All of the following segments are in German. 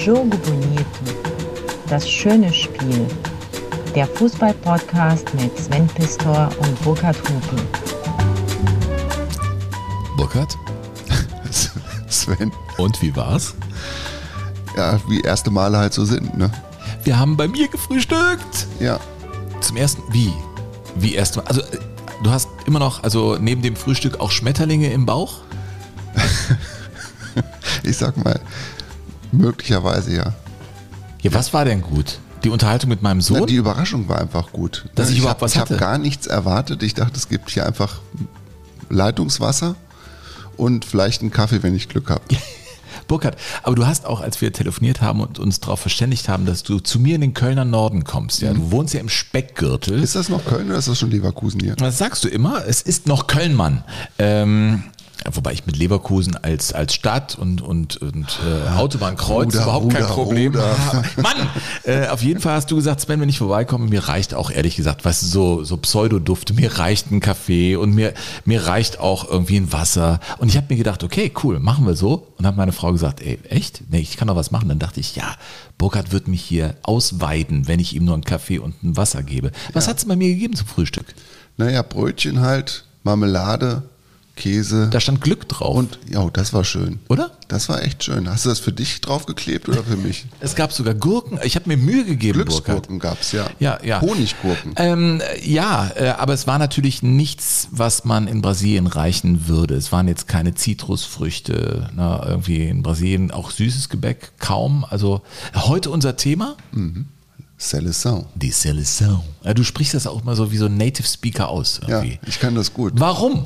Jogo Bonito. Das schöne Spiel. Der Fußball-Podcast mit Sven Pistor und Burkhard Hupe. Burkhard? Sven. Und wie war's? Ja, wie erste Male halt so sind, ne? Wir haben bei mir gefrühstückt. Ja. Zum ersten. Wie? Wie erstmal? Also, äh, du hast immer noch, also neben dem Frühstück auch Schmetterlinge im Bauch? Ich sag mal, möglicherweise ja. Ja, was war denn gut? Die Unterhaltung mit meinem Sohn? Na, die Überraschung war einfach gut. Dass ich überhaupt hab, was Ich habe hatte. gar nichts erwartet. Ich dachte, es gibt hier einfach Leitungswasser und vielleicht einen Kaffee, wenn ich Glück habe. Burkhard, aber du hast auch, als wir telefoniert haben und uns darauf verständigt haben, dass du zu mir in den Kölner Norden kommst. Ja, du wohnst ja im Speckgürtel. Ist das noch Köln oder ist das schon Leverkusen hier? Das sagst du immer. Es ist noch Köln, Mann. Ähm, wobei ich mit Leverkusen als, als Stadt und, und, und äh, Autobahnkreuz Ruder, überhaupt kein Ruder, Problem Ruder. habe. Mann! Äh, auf jeden Fall hast du gesagt, Sven, wenn ich vorbeikomme, mir reicht auch ehrlich gesagt, weißt du, so, so Pseudodufte, mir reicht ein Kaffee und mir, mir reicht auch irgendwie ein Wasser. Und ich habe mir gedacht, okay, cool, machen wir so. Und habe meine Frau gesagt, ey, echt? Nee, ich kann doch was machen. Dann dachte ich, ja, Burkhard wird mich hier ausweiden, wenn ich ihm nur einen Kaffee und ein Wasser gebe. Was hat's bei mir gegeben zum Frühstück? Naja, Brötchen halt, Marmelade, Käse. Da stand Glück drauf. und ja, das war schön. Oder? Das war echt schön. Hast du das für dich draufgeklebt oder für mich? Es gab sogar Gurken. Ich habe mir Mühe gegeben. Glücksgurken gab's ja. Ja, ja. Honiggurken. Ähm, ja, äh, aber es war natürlich nichts, was man in Brasilien reichen würde. Es waren jetzt keine Zitrusfrüchte, ne, irgendwie in Brasilien auch süßes Gebäck, kaum. Also heute unser Thema, Seleção. die Seleção. Ja, du sprichst das auch mal so wie so ein Native Speaker aus. Ja, Irgendwie. ich kann das gut. Warum?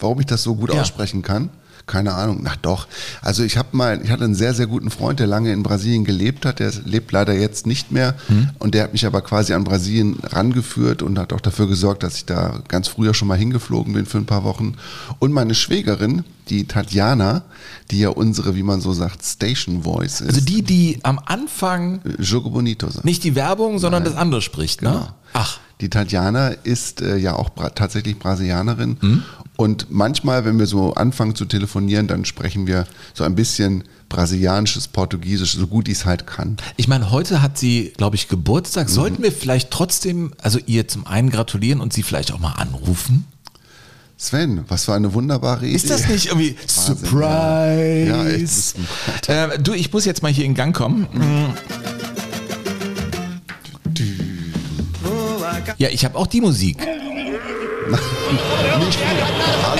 Warum ich das so gut Ja. aussprechen kann? Keine Ahnung. Na doch. Also ich habe mal, ich hatte einen sehr, sehr guten Freund, der lange in Brasilien gelebt hat. Der lebt leider jetzt nicht mehr. Hm. Und der hat mich aber quasi an Brasilien rangeführt und hat auch dafür gesorgt, dass ich da ganz früher schon mal hingeflogen bin für ein paar Wochen. Und meine Schwägerin, die Tatjana, die ja unsere, wie man so sagt, Station Voice ist. Also die, die am Anfang Jogo Bonito sagt. nicht die Werbung, sondern Nein. das andere spricht, ne? Ach. Die Tatjana ist äh, ja auch bra tatsächlich Brasilianerin. Hm? Und manchmal, wenn wir so anfangen zu telefonieren, dann sprechen wir so ein bisschen brasilianisches, portugiesisch, so gut ich es halt kann. Ich meine, heute hat sie, glaube ich, Geburtstag. Mhm. Sollten wir vielleicht trotzdem, also ihr zum einen gratulieren und sie vielleicht auch mal anrufen? Sven, was für eine wunderbare Idee. Ist das nicht irgendwie Wahnsinn, Surprise? Ja, ist ein- äh, du, ich muss jetzt mal hier in Gang kommen. Ja, ich habe auch die Musik.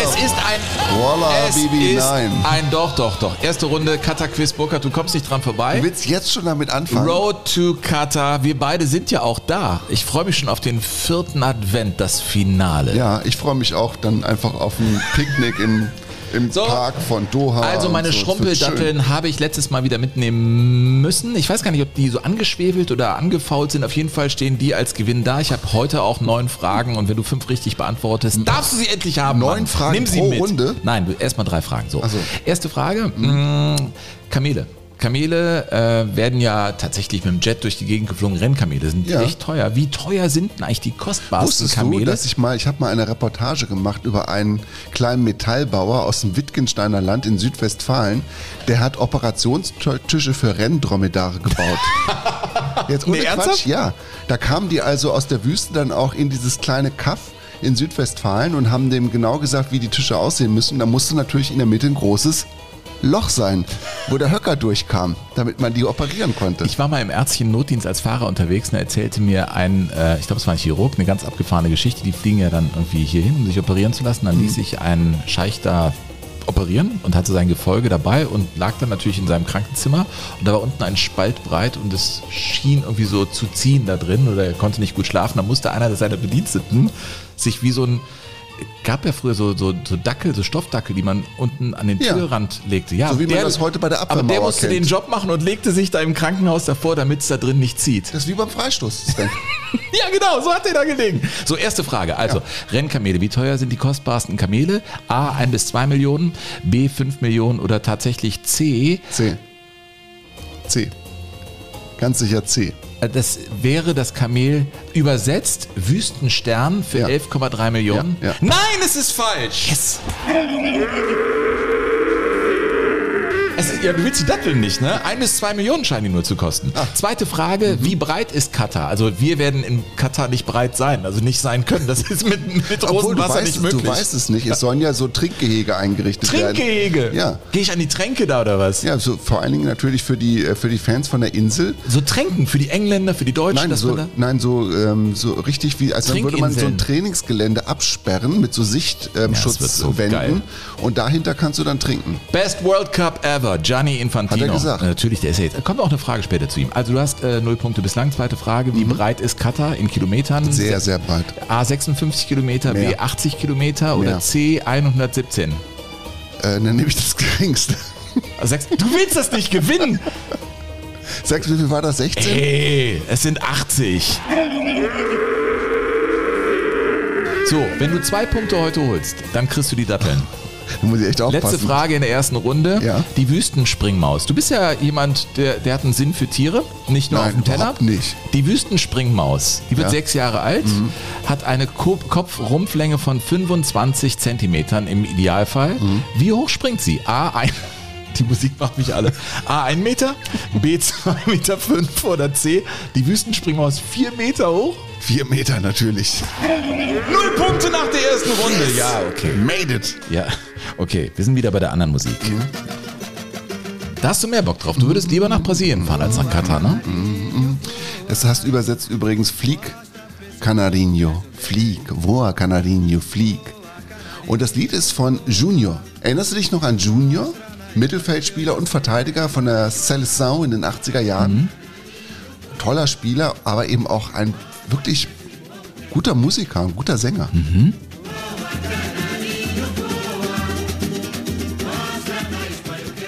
Es ist ein. Voila, es Bibi, ist nein. ein. Doch, doch, doch. Erste Runde, Kata Quiz Burkhardt, du kommst nicht dran vorbei. Du willst jetzt schon damit anfangen? Road to Qatar. Wir beide sind ja auch da. Ich freue mich schon auf den vierten Advent, das Finale. Ja, ich freue mich auch dann einfach auf ein Picknick im, im So. Park von Doha. Also meine so. Schrumpeldatteln habe ich letztes Mal wieder mitnehmen müssen. Ich weiß gar nicht, ob die so angeschwefelt oder angefault sind. Auf jeden Fall stehen die als Gewinn da. Ich habe heute auch neun Fragen und wenn du fünf richtig beantwortest, darfst du sie endlich haben. Neun Mann. Fragen Nimm sie pro mit. Runde? Nein, erstmal drei Fragen. So. So. Erste Frage: mh, Kamele. Kamele äh, werden ja tatsächlich mit dem Jet durch die Gegend geflogen. Rennkamele sind Ja. echt teuer. Wie teuer sind denn eigentlich die kostbarsten Wusstest Kamele? du, dass ich mal, ich habe mal eine Reportage gemacht über einen kleinen Metallbauer aus dem Wittgensteiner Land in Südwestfalen, der hat Operationstische für Renndromedare gebaut. Jetzt ohne Nee, Quatsch, ernsthaft? ja. Da kamen die also aus der Wüste dann auch in dieses kleine Kaff in Südwestfalen und haben dem genau gesagt, wie die Tische aussehen müssen. Da musste natürlich in der Mitte ein großes Loch sein, wo der Höcker durchkam, damit man die operieren konnte. Ich war mal im ärztlichen Notdienst als Fahrer unterwegs und da erzählte mir ein, äh, ich glaube es war ein Chirurg, eine ganz abgefahrene Geschichte. Die fliegen ja dann irgendwie hier hin, um sich operieren zu lassen. Dann ließ sich ein Scheich da operieren und hatte sein Gefolge dabei und lag dann natürlich in seinem Krankenzimmer und da war unten ein Spalt breit und es schien irgendwie so zu ziehen da drin oder er konnte nicht gut schlafen. Da musste einer seiner Bediensteten sich wie so ein gab ja früher so, so, so Dackel, so Stoffdackel, die man unten an den Ja. Türrand legte. Ja, So wie man das heute bei der Aber der Abwehrmauer musste kennt. den Job machen und legte sich da im Krankenhaus davor, damit es da drin nicht zieht. Das ist wie beim Freistoß. Ja, genau, so hat der da gelegen. So, erste Frage. Also, Rennkamele, wie teuer sind die kostbarsten Kamele? A, 1 bis 2 Millionen, B, 5 Millionen oder tatsächlich C, C. C. Ganz sicher C. äh, das wäre das Kamel übersetzt Wüstenstern für Ja. 11,3 Millionen? Ja, ja. Nein, es ist falsch. Yes. Es ja, du willst die Datteln nicht, ne? Ein bis zwei Millionen scheinen die nur zu kosten. Ah. Zweite Frage, Mhm. wie breit ist Katar? Also wir werden in Katar nicht breit sein, also nicht sein können. Das ist mit, mit Rosenwasser nicht es, möglich. du weißt es nicht. Es sollen ja so Trinkgehege eingerichtet werden. Trinkgehege? Ja. Gehe ich an die Tränke da oder was? Ja, so vor allen Dingen natürlich für die, äh, für die Fans von der Insel. So Tränken für die Engländer, für die Deutschen, Nein, so, nein, so, ähm, so richtig wie, als dann würde man so ein. Trainingsgelände absperren mit so Sichtschutzwänden geil. Und dahinter kannst du dann trinken. Best World Cup ever, Gianni Infantino. Hat er gesagt. Äh, Natürlich, der ist ja jetzt. Kommt auch eine Frage später zu ihm. Also du hast äh, null Punkte bislang. Zweite Frage, wie breit ist Katar in Kilometern? Mhm. Sehr, sehr breit. A 56 Kilometer, B Mehr. 80 Kilometer oder Mehr. C 117? Äh, dann nehme ich das geringste. Also sechs- Du willst das nicht gewinnen! Sagst du, wie viel war das? 16? Ey, es sind 80. So, wenn du zwei Punkte heute holst, dann kriegst du die Datteln. Da muss ich echt aufpassen. Letzte Frage in der ersten Runde. Ja. Die Wüstenspringmaus. Du bist ja jemand, der, der hat einen Sinn für Tiere, nicht nur Nein, auf dem Teller. nicht. Die Wüstenspringmaus, die wird Ja. Mhm. sechs Jahre alt, hat eine Ko- Kopfrumpflänge von 25 Zentimetern im Idealfall. Mhm. Wie hoch springt sie? A, ein, die Musik macht mich alle. A, 1 Meter, B, 2 Meter 5 oder C, die Wüstenspringmaus 4 Meter hoch? Vier Meter natürlich. Null Punkte nach der ersten Runde. Ja, okay. Made it. Ja, okay, wir sind wieder bei der anderen Musik. Da hast du mehr Bock drauf. Du würdest lieber nach Brasilien fahren als nach Katar, ne? Das hast übersetzt übrigens Flieg Canarinho. Flieg. Voa Canarinho. Flieg. Und das Lied ist von Junior. Erinnerst du dich noch an Junior? Mittelfeldspieler und Verteidiger von der Seleção in den 80er Jahren. Toller Spieler, aber eben auch ein wirklich guter Musiker, ein guter Sänger.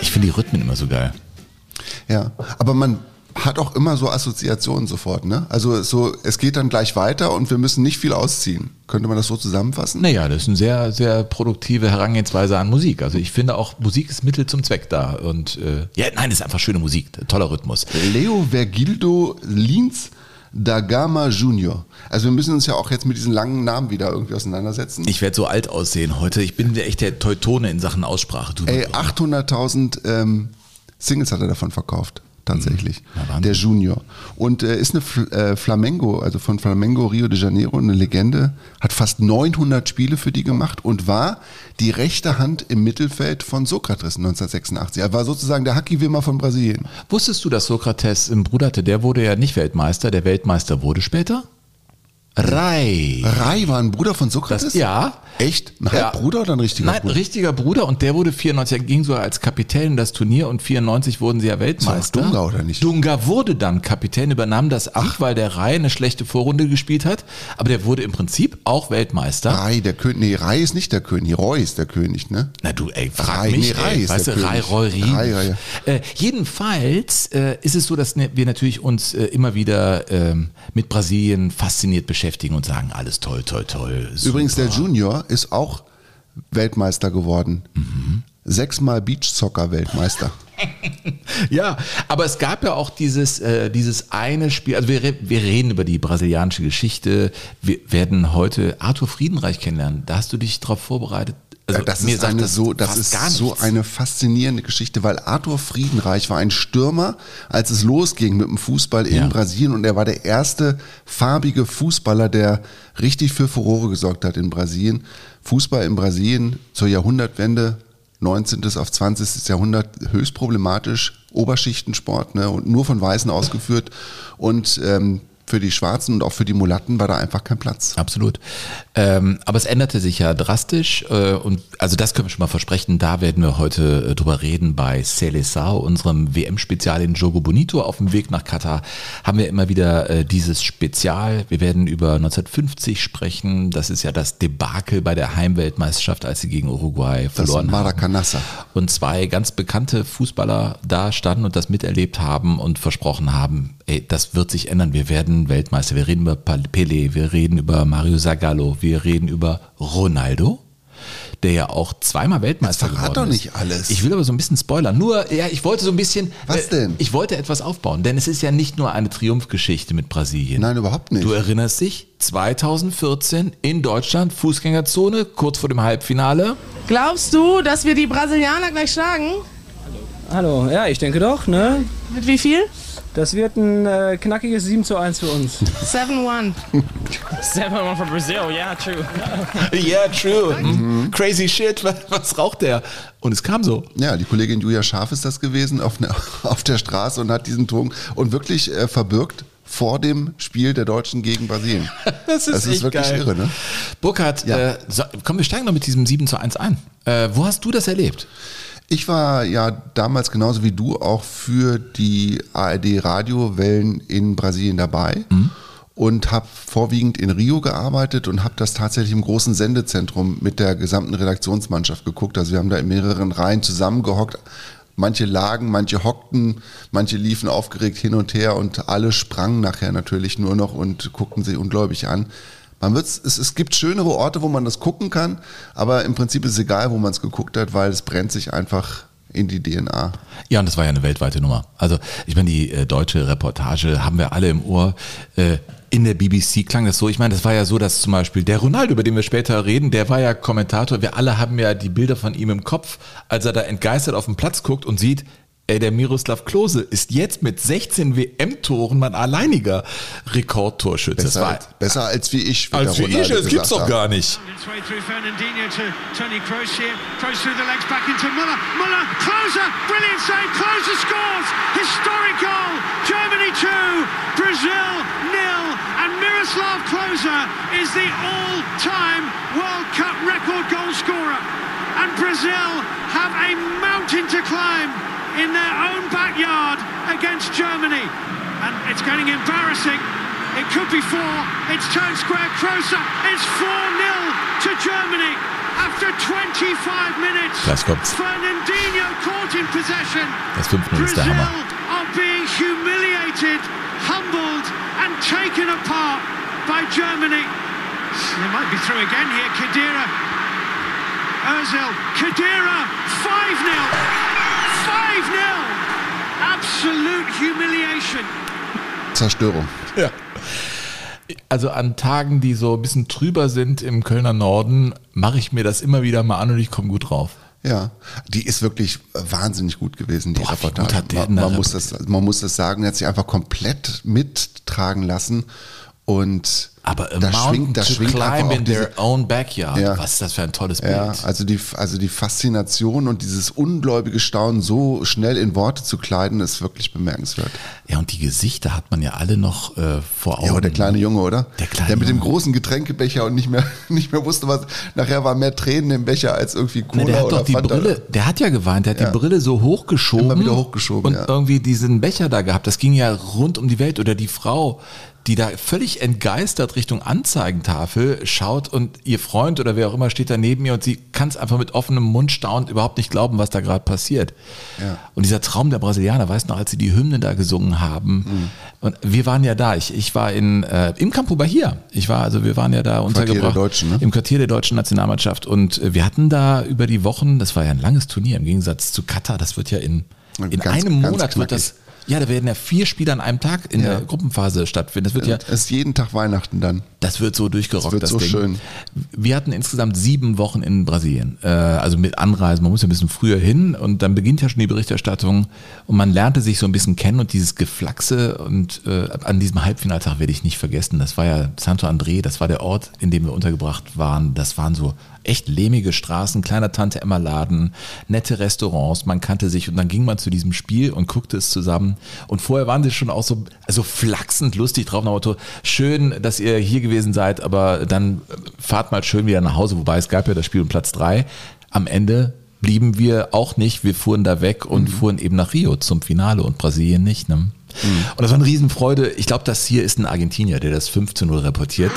Ich finde die Rhythmen immer so geil. Ja, aber man hat auch immer so Assoziationen sofort, ne? Also so, es geht dann gleich weiter und wir müssen nicht viel ausziehen. Könnte man das so zusammenfassen? Naja, das ist eine sehr, sehr produktive Herangehensweise an Musik. Also ich finde auch, Musik ist Mittel zum Zweck da. Und äh, ja, nein, das ist einfach schöne Musik, toller Rhythmus. Leo Vergildo Lins da Gama Junior. Also wir müssen uns ja auch jetzt mit diesen langen Namen wieder irgendwie auseinandersetzen. Ich werde so alt aussehen heute. Ich bin echt der Teutone in Sachen Aussprache. Du, Ey, 800.000 ähm, Singles hat er davon verkauft. Tatsächlich. Wahnsinn. der Junior. Und äh, ist eine Fl äh, Flamengo, also von Flamengo Rio de Janeiro, eine Legende. Hat fast 900 Spiele für die gemacht und war die rechte Hand im Mittelfeld von Sokrates 1986. Er war sozusagen der Haki-Wimmer von Brasilien. Wusstest du, dass Sokrates einen Bruder hatte? Der wurde ja nicht Weltmeister. Der Weltmeister wurde später? Rai. Rai war ein Bruder von Sokrates? Das, ja. Echt? Ein Ja. Halbbruder oder ein richtiger Nein, Bruder? richtiger Bruder und der wurde 94, er ging sogar als Kapitän in das Turnier und 94 wurden sie ja Weltmeister. Dunga, oder nicht? Dunga wurde dann Kapitän, übernahm das Amt, weil der Rai eine schlechte Vorrunde gespielt hat, aber der wurde im Prinzip auch Weltmeister. Rai, der König. Nee, Rai ist nicht der König. Roy ist der König, ne? Na du, ey, frag Rai, mich, nee, Rai ey, ist weißt der du, Rai, König. Roy, Rie. Rai, Rai, Äh, jedenfalls äh, ist es so, dass ne, wir natürlich uns äh, immer wieder ähm, mit Brasilien fasziniert beschäftigen und sagen, alles toll, toll, toll. super. Übrigens, der Junior ist auch Weltmeister geworden. Sechsmal Beachsoccer-Weltmeister. Ja, aber es gab ja auch dieses, äh, dieses eine Spiel, also wir, wir reden über die brasilianische Geschichte, wir werden heute Arthur Friedenreich kennenlernen. Da hast du dich darauf vorbereitet? Also, das ist, eine, so, das ist gar so eine faszinierende Geschichte, weil Arthur Friedenreich war ein Stürmer, als es losging mit dem Fußball in Ja. Brasilien und er war der erste farbige Fußballer, der richtig für Furore gesorgt hat in Brasilien. Fußball in Brasilien zur Jahrhundertwende, 19. auf 20. Jahrhundert, höchst problematisch, Oberschichtensport ne, und nur von Weißen ausgeführt und ähm, für die Schwarzen und auch für die Mulatten war da einfach kein Platz. Absolut. Ähm, aber es änderte sich ja drastisch äh, und also das können wir schon mal versprechen, da werden wir heute äh, drüber reden bei Seleção, unserem WM-Spezial in Jogo Bonito. Auf dem Weg nach Katar haben wir immer wieder äh, dieses Spezial. Wir werden über 1950 sprechen. Das ist ja das Debakel bei der Heimweltmeisterschaft, als sie gegen Uruguay Das verloren haben. Und zwei ganz bekannte Fußballer da standen und das miterlebt haben und versprochen haben, ey, das wird sich ändern. Wir werden Weltmeister. Wir reden über Pelé, wir reden über Mario Zagallo, wir reden über Ronaldo, der ja auch zweimal Weltmeister Jetzt verrat geworden doch ist. nicht alles. Ich will aber so ein bisschen spoilern. Nur, ja, ich wollte so ein bisschen. Was denn? Ich wollte etwas aufbauen, denn es ist ja nicht nur eine Triumphgeschichte mit Brasilien. Nein, überhaupt nicht. Du erinnerst dich, 2014 in Deutschland, Fußgängerzone, kurz vor dem Halbfinale. Glaubst du, dass wir die Brasilianer gleich schlagen? Hallo, ja, ich denke doch, ne? Mit wie viel? Das wird ein äh, knackiges 7 zu 1 für uns. 7-1. 7-1 for Brazil, yeah, true. Yeah, true. Mhm. Crazy shit, was, was raucht der? Und es kam so. Ja, die Kollegin Julia Scharf ist das gewesen auf, ne, auf der Straße und hat diesen Ton und wirklich äh, verbirgt vor dem Spiel der Deutschen gegen Brasilien. Das ist, Das ist wirklich geil. irre, ne? Burkhard, Ja. äh, so, komm, wir steigen noch mit diesem 7 zu 1 ein. Äh, wo hast du das erlebt? Ich war ja damals genauso wie du auch für die ARD-Radiowellen in Brasilien dabei und habe vorwiegend in Rio gearbeitet und habe das tatsächlich im großen Sendezentrum mit der gesamten Redaktionsmannschaft geguckt. Also wir haben da in mehreren Reihen zusammengehockt. Manche lagen, manche hockten, manche liefen aufgeregt hin und her und alle sprangen nachher natürlich nur noch und guckten sie ungläubig an. Man wird's, es, es gibt schönere Orte, wo man das gucken kann, aber im Prinzip ist es egal, wo man es geguckt hat, weil es brennt sich einfach in die DNA. Ja, und das war ja eine weltweite Nummer. Also, ich meine, die äh, deutsche Reportage haben wir alle im Ohr. Äh, in der BBC klang das so. Ich meine, das war ja so, dass zum Beispiel der Ronaldo, über den wir später reden, der war ja Kommentator. Wir alle haben ja die Bilder von ihm im Kopf, als er da entgeistert auf den Platz guckt und sieht, ey, der Miroslav Klose ist jetzt mit 16 WM-Toren mein alleiniger Rekordtorschütze. Das Besser, war als, besser als wie ich. als wie ich, das gibt's doch gar nicht. Its way through Fernandinho to Tony Kroos here. Kroos through the legs back into Muller. Muller, closer, brilliant save. Closer scores. Historic goal. Germany 2, Brazil nil. And Miroslav Klose is the all-time World Cup record goal scorer. And Brazil have a mountain to climb in their own backyard against Germany. And it's getting embarrassing. It could be four. It's turned square. Kroos. It's 4 0 to Germany after 25 minutes. Kommt's. Fernandinho caught in possession. Das 5-0 ist der Brazil Hammer. are being humiliated, humbled, and taken apart by Germany. They might be through again here. Kadira. Ozil. Kadira. 5 Zerstörung. Ja. Also an Tagen, die so ein bisschen trüber sind im Kölner Norden, mache ich mir das immer wieder mal an und ich komme gut drauf. Ja, die ist wirklich wahnsinnig gut gewesen, die Boah, wie Reportage. gut hat der man, man, muss das, man muss das sagen, er hat sich einfach komplett mittragen lassen und Aber da schwingt, da schwingt climb in diese, their own backyard. Ja. Was ist das für ein tolles Bild. ja, also die, also die Faszination und dieses ungläubige Staunen so schnell in Worte zu kleiden, ist wirklich bemerkenswert. Ja, und die Gesichter hat man ja alle noch äh, vor Augen. Ja, der kleine Junge, oder? Der kleine Der mit dem Junge. großen Getränkebecher und nicht mehr, nicht mehr wusste, was. Nachher war mehr Tränen im Becher als irgendwie Cola Na, der hat oder doch die Fanta. Brille, der hat ja geweint, der hat Ja. die Brille so hochgeschoben. Immer wieder hochgeschoben, Und ja. irgendwie diesen Becher da gehabt. Das ging ja rund um die Welt. Oder die Frau, die da völlig entgeistert Richtung Anzeigentafel schaut und ihr Freund oder wer auch immer steht da neben ihr und sie kann es einfach mit offenem Mund staunend überhaupt nicht glauben, was da gerade passiert. Ja. Und dieser Traum der Brasilianer, weißt du noch, als sie die Hymne da gesungen haben. Mhm. Und wir waren ja da. Ich, ich war in, äh, im Campo Bahia. Ich war, also wir waren ja da untergebracht. Deutschen, ne? Im Quartier der deutschen Nationalmannschaft. Und äh, wir hatten da über die Wochen, das war ja ein langes Turnier im Gegensatz zu Katar, das wird ja in, in Ganz- einem ganz Monat wird knackig. das, ja, da werden ja vier Spiele an einem Tag in Ja. der Gruppenphase stattfinden. Das wird ja, Es ist jeden Tag Weihnachten dann. das wird so durchgerockt, Das wird das so Ding. schön. Wir hatten insgesamt sieben Wochen in Brasilien, äh, also mit Anreisen. Man muss ja ein bisschen früher hin und dann beginnt ja schon die Berichterstattung und man lernte sich so ein bisschen kennen und dieses Geflaxe und äh, an diesem Halbfinaltag werde ich nicht vergessen. Das war ja Santo André, das war der Ort, in dem wir untergebracht waren. Das waren so echt lehmige Straßen, kleiner Tante Emma Laden, nette Restaurants, man kannte sich und dann ging man zu diesem Spiel und guckte es zusammen und vorher waren sie schon auch so also flachsend lustig drauf nach Motto, schön, dass ihr hier gewesen seid, aber dann äh, fahrt mal schön wieder nach Hause, wobei es gab ja das Spiel um Platz drei. Am Ende blieben wir auch nicht, wir fuhren da weg und fuhren eben nach Rio zum Finale und Brasilien nicht. Ne? Und das war eine Riesenfreude. Ich glaube, das hier ist ein Argentinier, der das 5 zu 0 reportiert.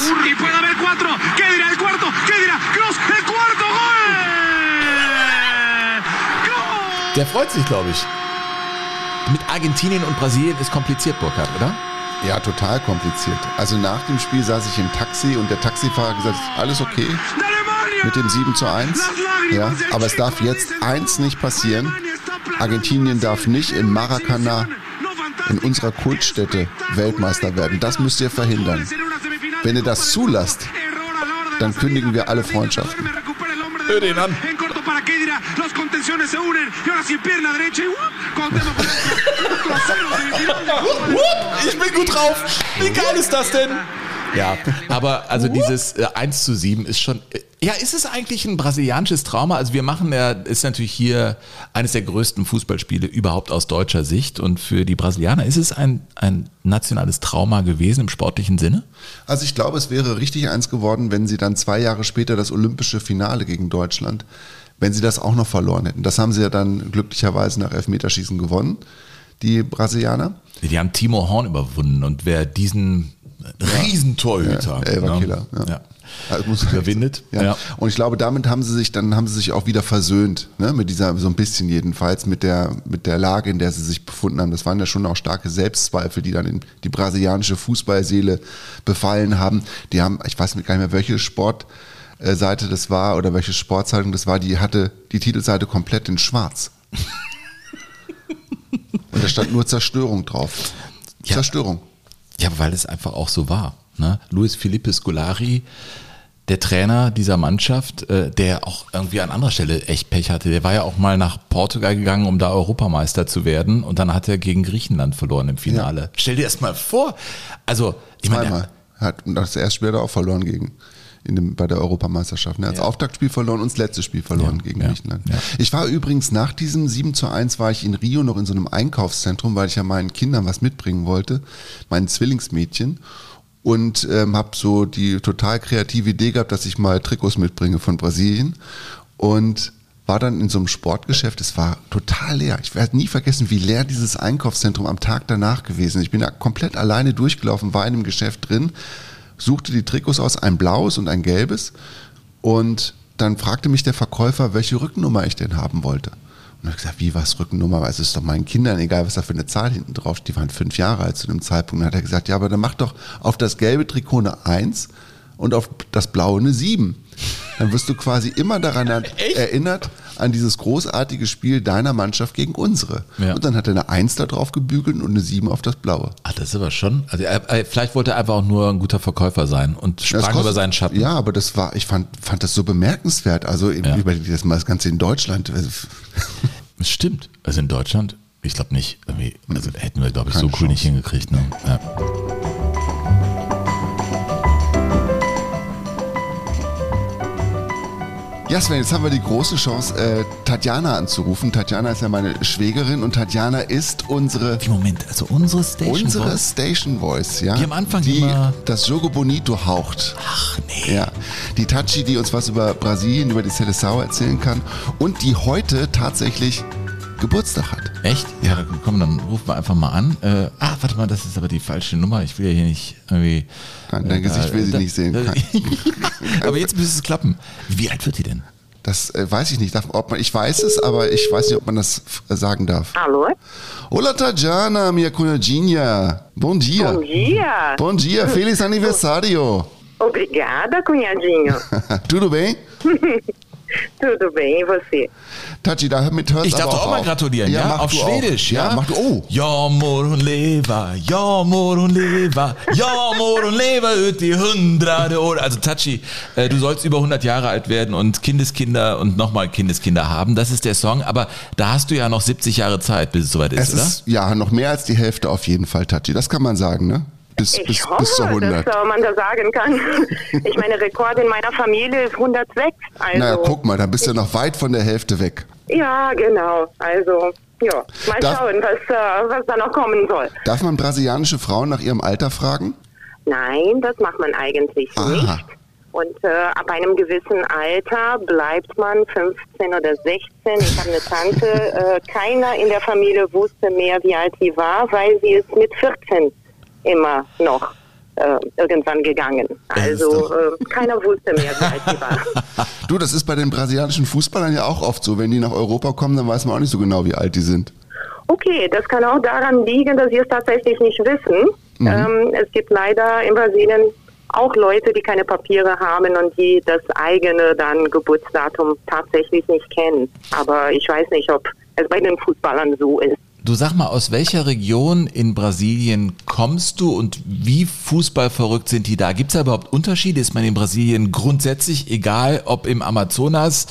Der freut sich, glaube ich. Mit Argentinien und Brasilien ist kompliziert, Burkhard, oder? Ja, total kompliziert. Also nach dem Spiel saß ich im Taxi und der Taxifahrer gesagt, alles okay mit dem 7 zu 1. Ja, aber es darf jetzt eins nicht passieren. Argentinien darf nicht im Maracana in unserer Kultstätte Weltmeister werden. Das müsst ihr verhindern. Wenn ihr das zulasst, dann kündigen wir alle Freundschaften. En corto para Kedira, los contenciones se unen. Y ahora sí, pierna derecha y ¡uh! Del Mundo. Ich bin gut drauf. Wie geil ist das denn? Ja, aber also dieses äh, 1 zu 7 ist schon. Äh, ja, ist es eigentlich ein brasilianisches Trauma? Also wir machen ja, ist natürlich hier eines der größten Fußballspiele überhaupt aus deutscher Sicht. Und für die Brasilianer ist es ein, ein nationales Trauma gewesen im sportlichen Sinne? Also ich glaube, es wäre richtig eins geworden, wenn sie dann zwei Jahre später das olympische Finale gegen Deutschland, wenn sie das auch noch verloren hätten. Das haben sie ja dann glücklicherweise nach Elfmeterschießen gewonnen, die Brasilianer. Die haben Timo Horn überwunden und wer diesen Riesentorhüter Ja, Elfer ne? Killer, ja. Ja. Also muss- Überwindet, Ja. ja. Und ich glaube, damit haben sie sich, dann haben sie sich auch wieder versöhnt, ne? mit dieser, so ein bisschen jedenfalls, mit der, mit der Lage, in der sie sich befunden haben. Das waren ja schon auch starke Selbstzweifel, die dann in die brasilianische Fußballseele befallen haben. Die haben, ich weiß gar nicht mehr, welche Sportseite das war oder welche Sportzeitung das war, die hatte die Titelseite komplett in schwarz. Und da stand nur Zerstörung drauf. Ja. Zerstörung. Ja, weil es einfach auch so war. Ne? Luis Felipe Scolari, der Trainer dieser Mannschaft, äh, der auch irgendwie an anderer Stelle echt Pech hatte, der war ja auch mal nach Portugal gegangen, um da Europameister zu werden und dann hat er gegen Griechenland verloren im Finale. Stell dir das mal vor. Also, ich meine, Zweimal. Hat und das erste Spiel hat er auch verloren gegen in dem, bei der Europameisterschaft. Er hat das Ja. Auftaktspiel verloren und das letzte Spiel verloren Ja, gegen ja, Griechenland. Ich war übrigens nach diesem 7 zu 1 war ich in Rio noch in so einem Einkaufszentrum, weil ich ja meinen Kindern was mitbringen wollte, meinen Zwillingsmädchen. Und ähm, habe so die total kreative Idee gehabt, dass ich mal Trikots mitbringe von Brasilien. Und war dann in so einem Sportgeschäft, es war total leer. Ich werde nie vergessen, wie leer dieses Einkaufszentrum am Tag danach gewesen ist. Ich bin da komplett alleine durchgelaufen, war in einem Geschäft drin, suchte die Trikots aus, ein blaues und ein gelbes. Und dann fragte mich der Verkäufer, welche Rückennummer ich denn haben wollte. Und ich gesagt, wie was Rückennummer? Weil es ist doch meinen Kindern egal, was da für eine Zahl hinten drauf steht. Die waren fünf Jahre alt zu dem Zeitpunkt. Dann hat er gesagt, ja, aber dann mach doch auf das gelbe Trikot eine Eins und auf das blaue eine Sieben. Dann wirst du quasi immer daran an- erinnert, an dieses großartige Spiel deiner Mannschaft gegen unsere. Ja. Und dann hat er eine Eins da drauf gebügelt und eine Sieben auf das blaue. ach, das ist aber schon. Also, er, vielleicht wollte er einfach auch nur ein guter Verkäufer sein und sprang kostet- über seinen Schatten. Ja, aber das war, ich fand, fand das so bemerkenswert. Also Ja. überleg dir das mal das Ganze in Deutschland. Also, Es stimmt. Also in Deutschland, ich glaube nicht. Also hätten wir, glaube ich, so Keine cool nicht Chance. hingekriegt. Ne? Ja. Ja, Sven, jetzt haben wir die große Chance, äh, Tatjana anzurufen. Tatjana ist ja meine Schwägerin und Tatjana ist unsere Wie, Moment, also unsere Station. unsere Voice? Station Voice, ja. Die am Anfang die immer- das Jogo Bonito haucht. Ach nee. Ja, die Tachi, die uns was über Brasilien, über die Seleção erzählen kann und die heute tatsächlich Geburtstag hat. Echt? Ja, komm, dann rufen wir einfach mal an. Äh, ah, warte mal, das ist aber die falsche Nummer. Ich will ja hier nicht irgendwie. Nein, dein äh, Gesicht will sie da- nicht sehen. aber jetzt müsste es klappen. Wie alt wird die denn? Das äh, weiß ich nicht. Darf, ob man, ich weiß es, aber ich weiß nicht, ob man das äh, sagen darf. Alô? Olá, Tatjana, minha cunhadinha. Bom dia. Bom dia. Bom dia, feliz aniversário. Obrigada, cunhadinho. Tudo bem? Tudo bem, e você? Tachi, damit hört Ich darf doch auch mal gratulieren, ja? mach Auf du Schwedisch, auch. ja? Ja, mach du. Oh, Ja, morgon leva, ja, morgon leva, ja, morgon leva ut die hundrade År. Also Tachi, äh, du sollst über 100 Jahre alt werden und Kindeskinder und nochmal Kindeskinder haben. Das ist der Song, aber da hast du ja noch 70 Jahre Zeit, bis es soweit ist, es oder? ist ja noch mehr als die Hälfte auf jeden Fall, Tachi. Das kann man sagen, ne? Bis, Ich bis, hoffe, bis zur 100. dass äh, man das sagen kann. Ich meine, Rekord in meiner Familie ist 106. Also, naja, guck mal, dann bist du noch weit von der Hälfte weg. Ja, genau. Also, ja. Mal Darf- schauen, was, äh, was da noch kommen soll. Darf man brasilianische Frauen nach ihrem Alter fragen? Nein, das macht man eigentlich Aha. nicht. Und äh, ab einem gewissen Alter bleibt man 15 oder 16. Ich habe eine Tante, äh, keiner in der Familie wusste mehr, wie alt sie war, weil sie ist mit 14 immer noch äh, irgendwann gegangen. Also äh, keiner wusste mehr, wie alt sie war. Du, das ist bei den brasilianischen Fußballern ja auch oft so. Wenn die nach Europa kommen, dann weiß man auch nicht so genau, wie alt die sind. Okay, das kann auch daran liegen, dass sie es tatsächlich nicht wissen. Ähm, es gibt leider in Brasilien auch Leute, die keine Papiere haben und die das eigene dann Geburtsdatum tatsächlich nicht kennen. Aber ich weiß nicht, ob es bei den Fußballern so ist. Du sag mal, aus welcher Region in Brasilien kommst du und wie fußballverrückt sind die da? Gibt es da überhaupt Unterschiede? Ist man in Brasilien grundsätzlich, egal ob im Amazonas,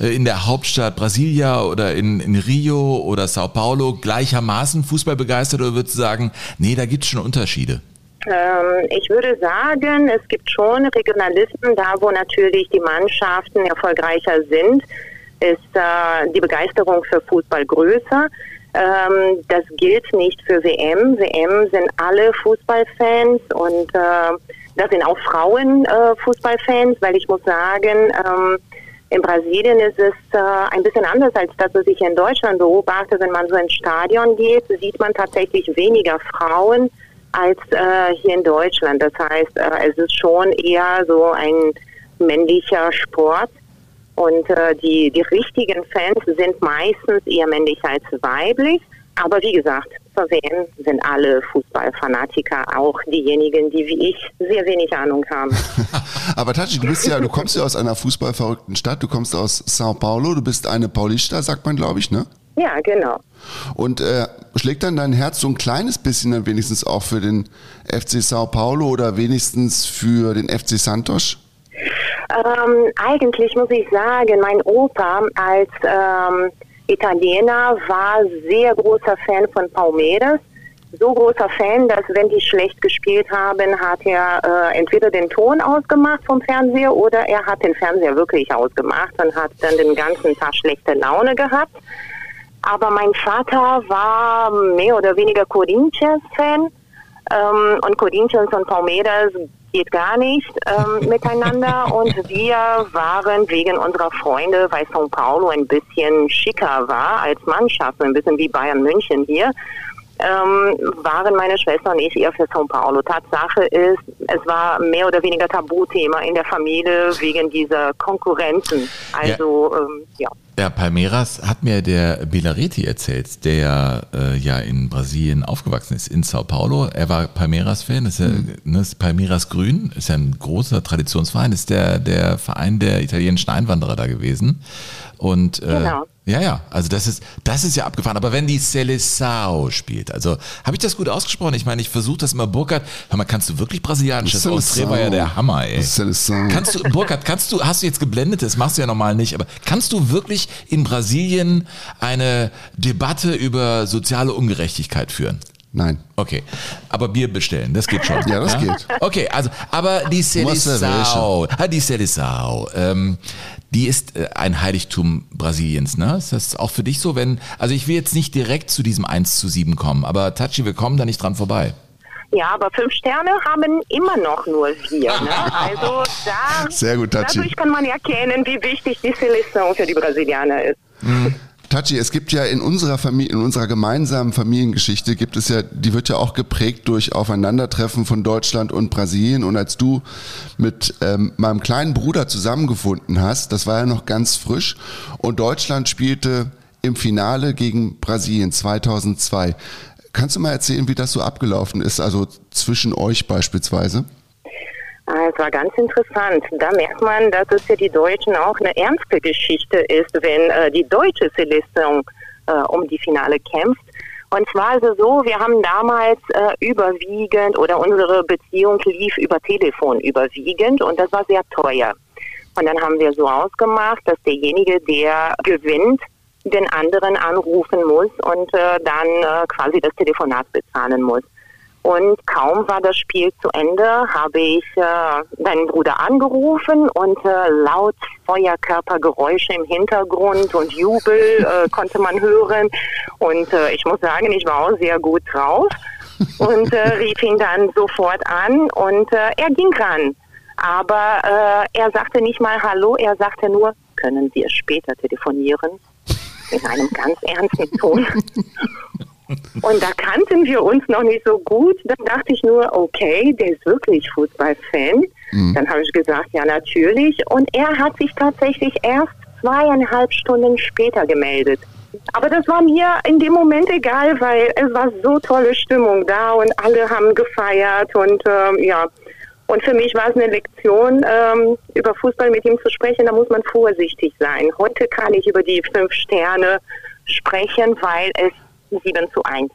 äh, in der Hauptstadt Brasilia oder in, in Rio oder Sao Paulo, gleichermaßen Fußball begeistert oder würdest du sagen, nee, da gibt es schon Unterschiede? Ähm, ich würde sagen, es gibt schon Regionalisten, da wo natürlich die Mannschaften erfolgreicher sind, ist äh, die Begeisterung für Fußball größer. Ähm, das gilt nicht für WM. WM sind alle Fußballfans und äh, da sind auch Frauen äh, Fußballfans, weil ich muss sagen, ähm, in Brasilien ist es äh, ein bisschen anders als das, was ich in Deutschland beobachte. Wenn man so ins Stadion geht, sieht man tatsächlich weniger Frauen als äh, hier in Deutschland. Das heißt, äh, es ist schon eher so ein männlicher Sport. Und äh, die, die richtigen Fans sind meistens eher männlich als weiblich. Aber wie gesagt, versehen sind alle Fußballfanatiker, auch diejenigen, die wie ich sehr wenig Ahnung haben. Aber Tachi, du bist ja, du kommst ja aus einer fußballverrückten Stadt, du kommst aus Sao Paulo, du bist eine Paulista, sagt man, glaube ich, ne? Ja, genau. Und äh, schlägt dann dein Herz so ein kleines bisschen dann wenigstens auch für den FC Sao Paulo oder wenigstens für den FC Santos? Ähm, eigentlich muss ich sagen, mein Opa als ähm, Italiener war sehr großer Fan von Palmeiras. So großer Fan, dass wenn die schlecht gespielt haben, hat er äh, entweder den Ton ausgemacht vom Fernseher oder er hat den Fernseher wirklich ausgemacht und hat dann den ganzen Tag schlechte Laune gehabt. Aber mein Vater war mehr oder weniger Corinthians-Fan. Ähm, und Corinthians und Palmeiras geht gar nicht ähm, miteinander. Und wir waren wegen unserer Freunde, weil São Paulo ein bisschen schicker war als Mannschaft, ein bisschen wie Bayern München hier, ähm, waren meine Schwester und ich eher für São Paulo. Tatsache ist, es war mehr oder weniger Tabuthema in der Familie wegen dieser Konkurrenzen. Also, ja. Ähm, ja. Ja, Palmeiras hat mir der Belareti erzählt, der äh, ja in Brasilien aufgewachsen ist, in Sao Paulo. Er war Palmeiras-Fan, ist ja, mhm. ne, ist Palmeiras Grün, ist ja ein großer Traditionsverein, ist der, der Verein der italienischen Einwanderer da gewesen. Und äh, genau. Ja, ja, also das ist, das ist ja abgefahren. Aber wenn die Seleção spielt, also habe ich das gut ausgesprochen? Ich meine, ich versuche das immer, Burkhard, hör mal, kannst du wirklich brasilianisch? Das Austré war ja der Hammer, ey. Seleção. Kannst du, Burkhard, kannst du, hast du jetzt geblendet, das machst du ja normal nicht, aber kannst du wirklich in Brasilien eine Debatte über soziale Ungerechtigkeit führen? Nein. Okay. Aber Bier bestellen, das geht schon. Ja, das ja? geht. Okay, also, aber die Seleção, die Seleção, ähm, die ist äh, ein Heiligtum Brasiliens, ne? Ist das auch für dich so, wenn, also ich will jetzt nicht direkt zu diesem 1 zu 7 kommen, aber Tachi, wir kommen da nicht dran vorbei. Ja, aber fünf Sterne haben immer noch nur wir. Ne? Also da, Sehr gut, Tachi. dadurch kann man erkennen, wie wichtig die Seleção für die Brasilianer ist. Mhm. Tachi, es gibt ja in unserer Familie, in unserer gemeinsamen Familiengeschichte gibt es ja, die wird ja auch geprägt durch Aufeinandertreffen von Deutschland und Brasilien. Und als du mit ähm, meinem kleinen Bruder zusammengefunden hast, das war ja noch ganz frisch, und Deutschland spielte im Finale gegen Brasilien 2002. Kannst du mal erzählen, wie das so abgelaufen ist, also zwischen euch beispielsweise? Ah, es war ganz interessant. Da merkt man, dass es für die Deutschen auch eine ernste Geschichte ist, wenn äh, die deutsche Selektion äh, um die Finale kämpft. Und zwar ist so, wir haben damals äh, überwiegend oder unsere Beziehung lief über Telefon überwiegend und das war sehr teuer. Und dann haben wir so ausgemacht, dass derjenige, der gewinnt, den anderen anrufen muss und äh, dann äh, quasi das Telefonat bezahlen muss. Und kaum war das Spiel zu Ende, habe ich äh, deinen Bruder angerufen und äh, laut Feuerkörpergeräusche im Hintergrund und Jubel äh, konnte man hören. Und äh, ich muss sagen, ich war auch sehr gut drauf und äh, rief ihn dann sofort an und äh, er ging ran. Aber äh, er sagte nicht mal Hallo, er sagte nur, können wir später telefonieren? In einem ganz ernsten Ton. Und da kannten wir uns noch nicht so gut. Dann dachte ich nur, okay, der ist wirklich Fußballfan. Mhm. Dann habe ich gesagt, ja natürlich. Und er hat sich tatsächlich erst zweieinhalb Stunden später gemeldet. Aber das war mir in dem Moment egal, weil es war so tolle Stimmung da und alle haben gefeiert und ähm, ja. Und für mich war es eine Lektion, ähm, über Fußball mit ihm zu sprechen. Da muss man vorsichtig sein. Heute kann ich über die fünf Sterne sprechen, weil es 7 zu 1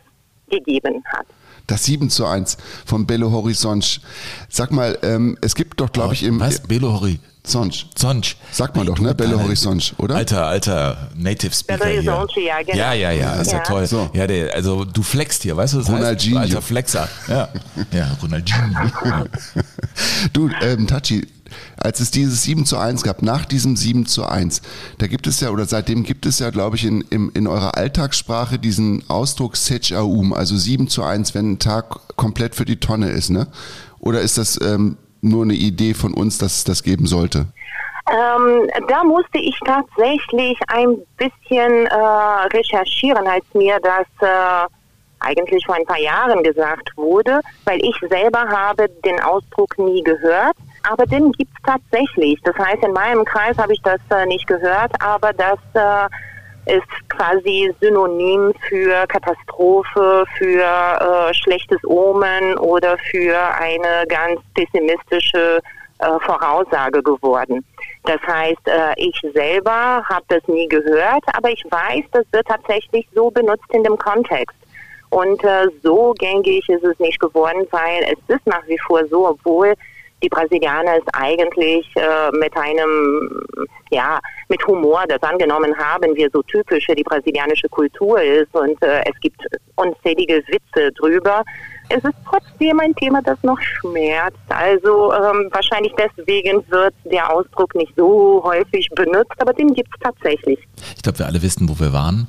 gegeben hat. Das 7 zu 1 von Belo Horizonte. Sag mal, ähm, es gibt doch, glaube ich, im Was? Belo Horizonte. Sonch. Sonch. Sagt man doch, ne? Belo Horizonte, oder? Alter, alter Native Speaker Belo. Horizonte, ja, genau. Ja, ja, ja, ist ja, Ja. toll. So. Ja, der, also du flexst hier, weißt du, was das Ronaldinho. heißt? Alter Flexer. Ja, ja Ronaldinho. Du, ähm, Tachi, als es dieses 7 zu 1 gab, nach diesem 7 zu 1, da gibt es ja, oder seitdem gibt es ja, glaube ich, in, in, in eurer Alltagssprache diesen Ausdruck Sech Aum, also 7 zu 1, wenn ein Tag komplett für die Tonne ist, ne? Oder ist das ähm, nur eine Idee von uns, dass es das geben sollte? Ähm, da musste ich tatsächlich ein bisschen äh, recherchieren, als mir das äh, eigentlich vor ein paar Jahren gesagt wurde, weil ich selber habe den Ausdruck nie gehört. Aber den gibt's tatsächlich. Das heißt, in meinem Kreis habe ich das äh, nicht gehört, aber das äh, ist quasi synonym für Katastrophe, für äh, schlechtes Omen oder für eine ganz pessimistische äh, Voraussage geworden. Das heißt, äh, ich selber habe das nie gehört, aber ich weiß, das wird tatsächlich so benutzt in dem Kontext. Und äh, so gängig ist es nicht geworden, weil es ist nach wie vor so, obwohl die Brasilianer es eigentlich äh, mit einem, ja, mit Humor das angenommen haben, wie so typisch die brasilianische Kultur ist und äh, es gibt unzählige Witze drüber. Es ist trotzdem ein Thema, das noch schmerzt. Also ähm, wahrscheinlich deswegen wird der Ausdruck nicht so häufig benutzt, aber den gibt es tatsächlich. Ich glaube, wir alle wissen, wo wir waren,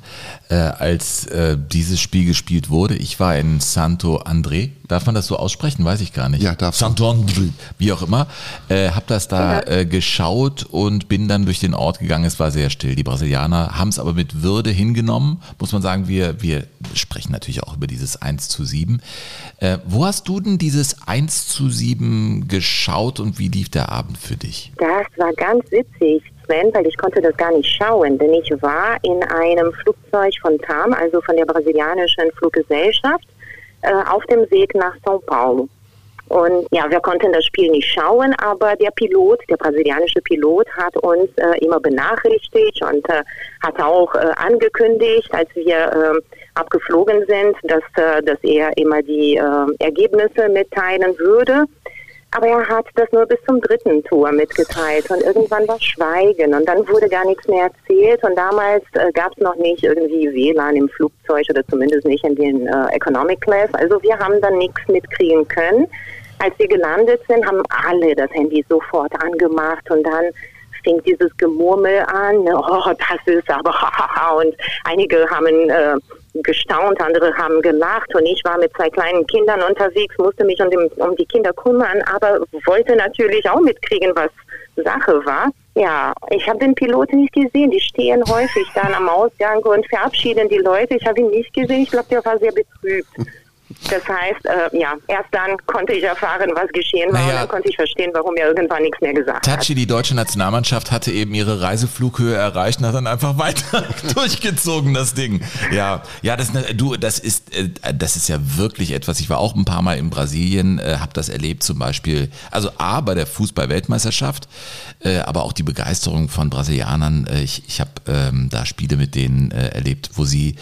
äh, als äh, dieses Spiel gespielt wurde. Ich war in Santo André. Darf man das so aussprechen? Weiß ich gar nicht. Ja, darfst du. Santo André, wie auch immer. Äh, hab das da äh, geschaut und bin dann durch den Ort gegangen. Es war sehr still. Die Brasilianer haben es aber mit Würde hingenommen. Muss man sagen, wir, wir sprechen natürlich auch über dieses 1 zu 7. Äh, wo hast du denn dieses 1 zu 7 geschaut und wie lief der Abend für dich? Das war ganz witzig, Sven, weil ich konnte das gar nicht schauen, denn ich war in einem Flugzeug von TAM, also von der brasilianischen Fluggesellschaft, äh, auf dem Weg nach São Paulo. Und ja, wir konnten das Spiel nicht schauen, aber der Pilot, der brasilianische Pilot, hat uns äh, immer benachrichtigt und äh, hat auch äh, angekündigt, als wir äh, abgeflogen sind, dass, äh, dass er immer die äh, Ergebnisse mitteilen würde. Aber er hat das nur bis zum dritten Tor mitgeteilt und irgendwann war Schweigen und dann wurde gar nichts mehr erzählt und damals äh, gab es noch nicht irgendwie WLAN im Flugzeug oder zumindest nicht in den äh, Economic Class. Also wir haben dann nichts mitkriegen können. Als wir gelandet sind, haben alle das Handy sofort angemacht und dann fing dieses Gemurmel an, oh, das ist aber, und einige haben äh, gestaunt, andere haben gelacht und ich war mit zwei kleinen Kindern unterwegs, musste mich um, den, um die Kinder kümmern, aber wollte natürlich auch mitkriegen, was Sache war. Ja, ich habe den Piloten nicht gesehen. Die stehen häufig dann am Ausgang und verabschieden die Leute. Ich habe ihn nicht gesehen. Ich glaube, der war sehr betrübt. Das heißt, äh, ja, erst dann konnte ich erfahren, was geschehen war Naja. und dann konnte ich verstehen, warum er irgendwann nichts mehr gesagt hat. Tachi, die deutsche Nationalmannschaft, hatte eben ihre Reiseflughöhe erreicht und hat dann einfach weiter durchgezogen, das Ding. Ja, ja, das, du, das ist, äh, das ist ja wirklich etwas. Ich war auch ein paar Mal in Brasilien, äh, habe das erlebt, zum Beispiel, also A, bei der Fußball-Weltmeisterschaft, äh, aber auch die Begeisterung von Brasilianern. Ich ich habe ähm, da Spiele mit denen erlebt, wo sie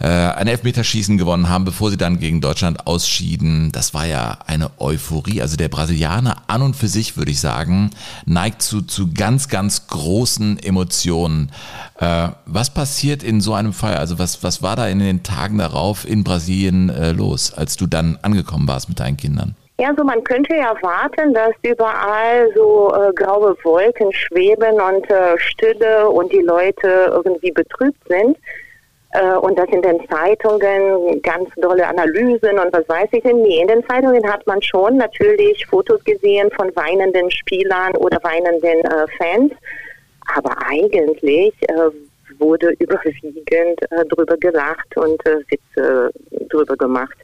äh, ein Elfmeterschießen gewonnen haben, bevor sie dann gegen Deutschland ausschieden. Das war ja eine Euphorie. Also der Brasilianer an und für sich, würde ich sagen, neigt zu, zu ganz, ganz großen Emotionen. Äh, was passiert in so einem Fall? Also was, was war da in den Tagen darauf in Brasilien äh, los, als du dann angekommen warst mit deinen Kindern? Ja, so man könnte erwarten, dass überall so äh, graue Wolken schweben und äh, Stille und die Leute irgendwie betrübt sind. Äh, und dass in den Zeitungen ganz dolle Analysen und was weiß ich denn. Nee, in den Zeitungen hat man schon natürlich Fotos gesehen von weinenden Spielern oder weinenden äh, Fans. Aber eigentlich äh, wurde überwiegend äh, drüber gelacht und äh, Witze drüber gemacht.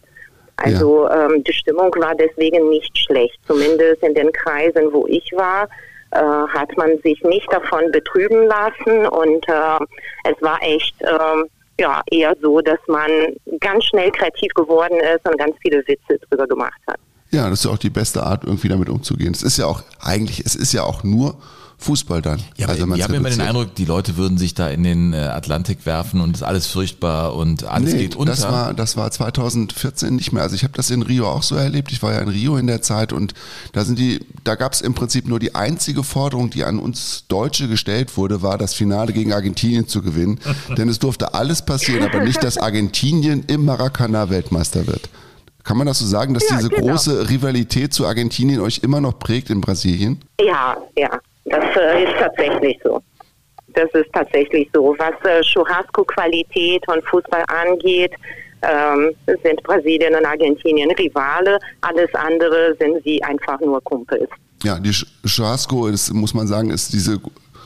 Also ähm, die Stimmung war deswegen nicht schlecht. Zumindest in den Kreisen, wo ich war, äh, hat man sich nicht davon betrüben lassen und es war echt ähm, ja eher so, dass man ganz schnell kreativ geworden ist und ganz viele Witze drüber gemacht hat. Ja, das ist auch die beste Art, irgendwie damit umzugehen. Es ist ja auch eigentlich, es ist ja auch nur Fußball dann. Ja, aber also ich habe immer den. Eindruck, die Leute würden sich da in den äh, Atlantik werfen und es ist alles furchtbar und alles Nee, geht unter. das war, das war 2014 nicht mehr. Also ich habe das in Rio auch so erlebt. Ich war ja in Rio in der Zeit und da sind die, da gab es im Prinzip nur die einzige Forderung, die an uns Deutsche gestellt wurde, war das Finale gegen Argentinien zu gewinnen. Denn es durfte alles passieren, aber nicht, dass Argentinien im Maracanã Weltmeister wird. Kann man das so sagen, dass Ja, diese genau. große Rivalität zu Argentinien euch immer noch prägt in Brasilien? Ja, ja, das äh, ist tatsächlich so. Das ist tatsächlich so. Was äh, Churrasco-Qualität und Fußball angeht, ähm, sind Brasilien und Argentinien Rivale. Alles andere sind sie einfach nur Kumpels. Ja, die Churrasco, ist, muss man sagen, ist diese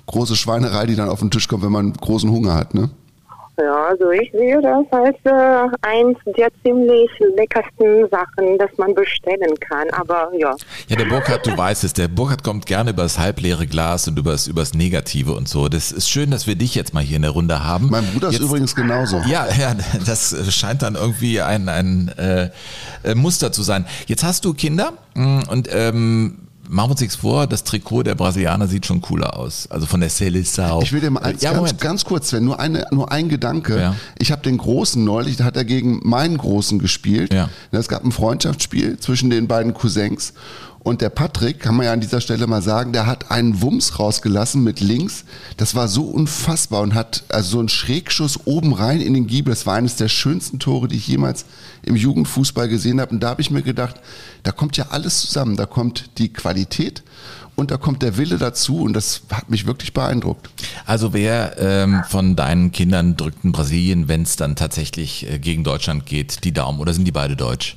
große Schweinerei, die dann auf den Tisch kommt, wenn man großen Hunger hat, ne? Ja, also ich sehe das als äh, eins der ziemlich leckersten Sachen, das man bestellen kann. Aber ja, Ja, der Burkhardt, du weißt es, der Burkhardt kommt gerne übers halbleere Glas und übers, übers Negative und so. Das ist schön, dass wir dich jetzt mal hier in der Runde haben. Mein Bruder ist Jetzt- übrigens genauso. Ja, ja, das scheint dann irgendwie ein, ein äh, äh, Muster zu sein. Jetzt hast du Kinder mm, und ähm, machen wir uns nichts vor, das Trikot der Brasilianer sieht schon cooler aus. Also von der Seleção. Ich will dir mal eins ja, ganz, ganz kurz, Sven, nur, eine, nur ein Gedanke. Ja. Ich habe den Großen neulich, da hat er gegen meinen Großen gespielt. Ja. Es gab ein Freundschaftsspiel zwischen den beiden Cousins. Und der Patrick, kann man ja an dieser Stelle mal sagen, der hat einen Wumms rausgelassen mit links. Das war so unfassbar und hat also so einen Schrägschuss oben rein in den Giebel. Das war eines der schönsten Tore, die ich jemals im Jugendfußball gesehen habe. Und da habe ich mir gedacht, da kommt ja alles zusammen. Da kommt die Qualität und da kommt der Wille dazu. Und das hat mich wirklich beeindruckt. Also wer ähm, von deinen Kindern drückt in Brasilien, wenn es dann tatsächlich äh, gegen Deutschland geht, die Daumen oder sind die beide deutsch?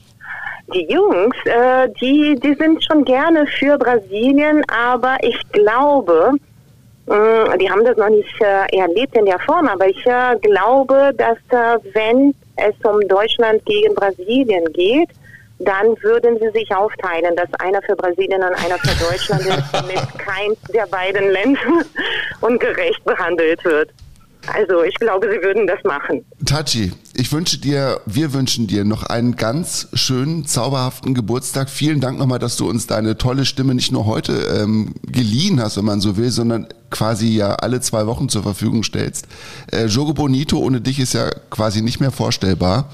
Die Jungs, äh, die, die sind schon gerne für Brasilien, aber ich glaube, mh, die haben das noch nicht äh, erlebt in der Form, aber ich äh, glaube, dass äh, wenn es um Deutschland gegen Brasilien geht, dann würden sie sich aufteilen, dass einer für Brasilien und einer für Deutschland ist, damit keins der beiden Länder ungerecht behandelt wird. Also ich glaube, sie würden das machen. Tachi, ich wünsche dir, wir wünschen dir noch einen ganz schönen, zauberhaften Geburtstag. Vielen Dank nochmal, dass du uns deine tolle Stimme nicht nur heute ähm, geliehen hast, wenn man so will, sondern quasi ja alle zwei Wochen zur Verfügung stellst. Äh, Jogo Bonito ohne dich ist ja quasi nicht mehr vorstellbar.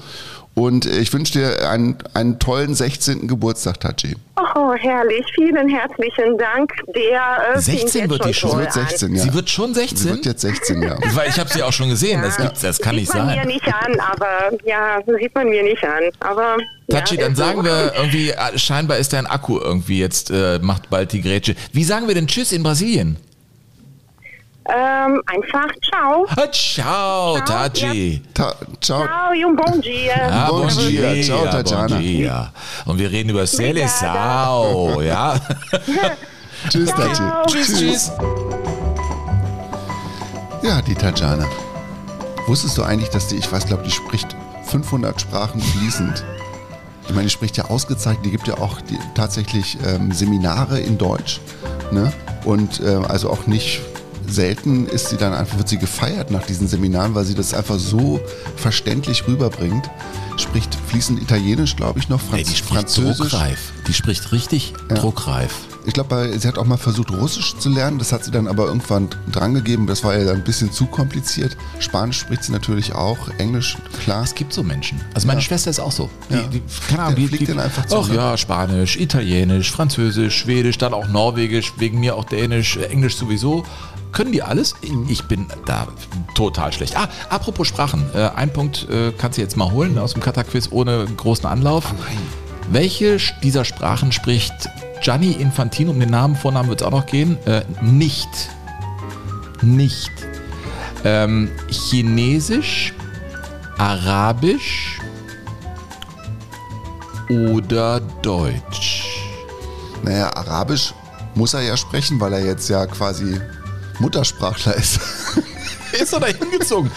Und ich wünsche dir einen, einen tollen 16. Geburtstag, Tachi. Oh, herrlich. Vielen herzlichen Dank. Der äh, 16 fing jetzt wird die schon. Sie wird 16, an. ja. Sie wird schon 16? Sie wird jetzt 16, ja. Weil ich habe sie auch schon gesehen, das, gibt's, das kann sieht nicht man mir sein. nicht an, aber ja, sieht man mir nicht an. Aber Tachi, ja, dann so. sagen wir irgendwie, äh, scheinbar ist dein Akku irgendwie jetzt, äh, macht bald die Grätsche. Wie sagen wir denn Tschüss in Brasilien? Ähm, einfach ciao. Ah, Ciao, Tachi. Ta ciao. Ciao e um bom dia. Ja, Bon bon dia. dia, Ciao, bon Tatjana. dia. Und wir reden über Seleção, ja? Tschüss. Ciao. tschüss, tschüss. Ja, die Tatjana. Wusstest du eigentlich, dass die, ich weiß, glaube die spricht 500 Sprachen fließend. Ich meine, die spricht ja ausgezeichnet, die gibt ja auch die, tatsächlich ähm, Seminare in Deutsch. Ne? Und ähm, also auch nicht selten ist sie dann einfach, wird sie gefeiert nach diesen Seminaren, weil sie das einfach so verständlich rüberbringt. Spricht fließend Italienisch, glaube ich, noch, Franz Ey, die spricht Französisch. druckreif. Die spricht richtig druckreif. Ich glaube, sie hat auch mal versucht, Russisch zu lernen. Das hat sie dann aber irgendwann drangegeben. Das war ja dann ein bisschen zu kompliziert. Spanisch spricht sie natürlich auch. Englisch, klar. Es gibt so Menschen. Also meine Schwester ist auch so. Die, Ja. die, keine Ahnung, die, fliegt die, dann einfach zu, Ach ja, Spanisch, Italienisch, Französisch, Schwedisch, dann auch Norwegisch, wegen mir auch Dänisch, Englisch sowieso. Können die alles? Ich bin da total schlecht. Ah, apropos Sprachen. Äh, ein Punkt äh, kannst du jetzt mal holen aus dem Kata-Quiz ohne großen Anlauf. Welche sch- dieser Sprachen spricht Gianni Infantino, um den Namen, Vornamen wird es auch noch gehen, äh, nicht? Nicht. Ähm, Chinesisch, Arabisch oder Deutsch? Naja, Arabisch muss er ja sprechen, weil er jetzt ja quasi Muttersprachler ist. Ist er da hingezogen?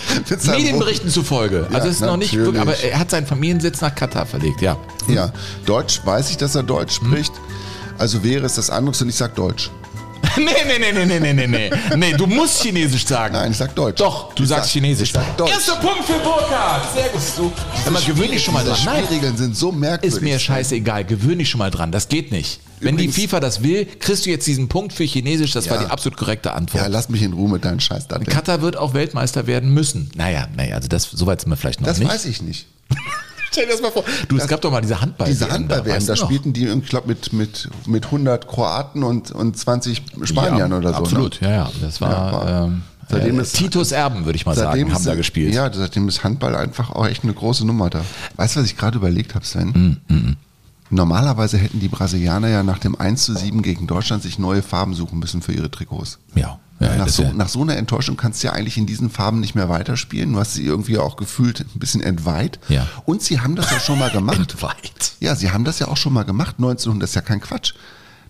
Medienberichten zufolge. Also Ja, ist noch nicht natürlich. wirklich, aber er hat seinen Familiensitz nach Katar verlegt, ja. ja, Deutsch weiß ich, dass er Deutsch Hm. spricht. Also wäre es das anderes und ich sag Deutsch. nee, nee, nee, nee, nee, nee, nee, nee. Nee, du musst Chinesisch sagen. Nein, ich sag Deutsch. Doch, du Ich sagst sag- Chinesisch. Ich sag Deutsch. Erster Punkt für Burkhard. Sehr gut. Du, sag mal, gewöhn dich schon mal dran. Nein, Spielregeln sind so merkwürdig. ist mir scheißegal. Gewöhn dich schon mal dran. Das geht nicht. Wenn die FIFA das will, kriegst du jetzt diesen Punkt für Chinesisch. Das war Ja. die absolut korrekte Antwort. Ja, lass mich in Ruhe mit deinen Scheiß Datteln. Katar wird auch Weltmeister werden müssen. Naja, naja, also das, soweit sind wir vielleicht noch Das nicht. weiß ich nicht. Stell dir das mal vor. Du, es gab doch mal diese Handball. Diese Handball-WM, weißt da noch? spielten die, ich glaube, mit, mit, mit 100 Kroaten und, und 20 Spaniern ja, oder so. Absolut, Ne? ja, ja. Das war, war- ähm, Seitdem äh, ist- Titus Erben, würde ich mal sagen, haben ist, da gespielt. Ja, seitdem ist Handball einfach auch echt eine große Nummer da. Weißt du, was ich gerade überlegt habe, Sven? Mm, Normalerweise hätten die Brasilianer ja nach dem 1 zu 7 gegen Deutschland sich neue Farben suchen müssen für ihre Trikots. ja, ja, nach, so, wär- nach so einer Enttäuschung kannst du ja eigentlich in diesen Farben nicht mehr weiterspielen. Du hast sie irgendwie auch gefühlt ein bisschen entweiht. Ja. Und sie haben das ja schon mal gemacht. Entweiht. Ja, sie haben das ja auch schon mal gemacht. 1900, das ist ja kein Quatsch.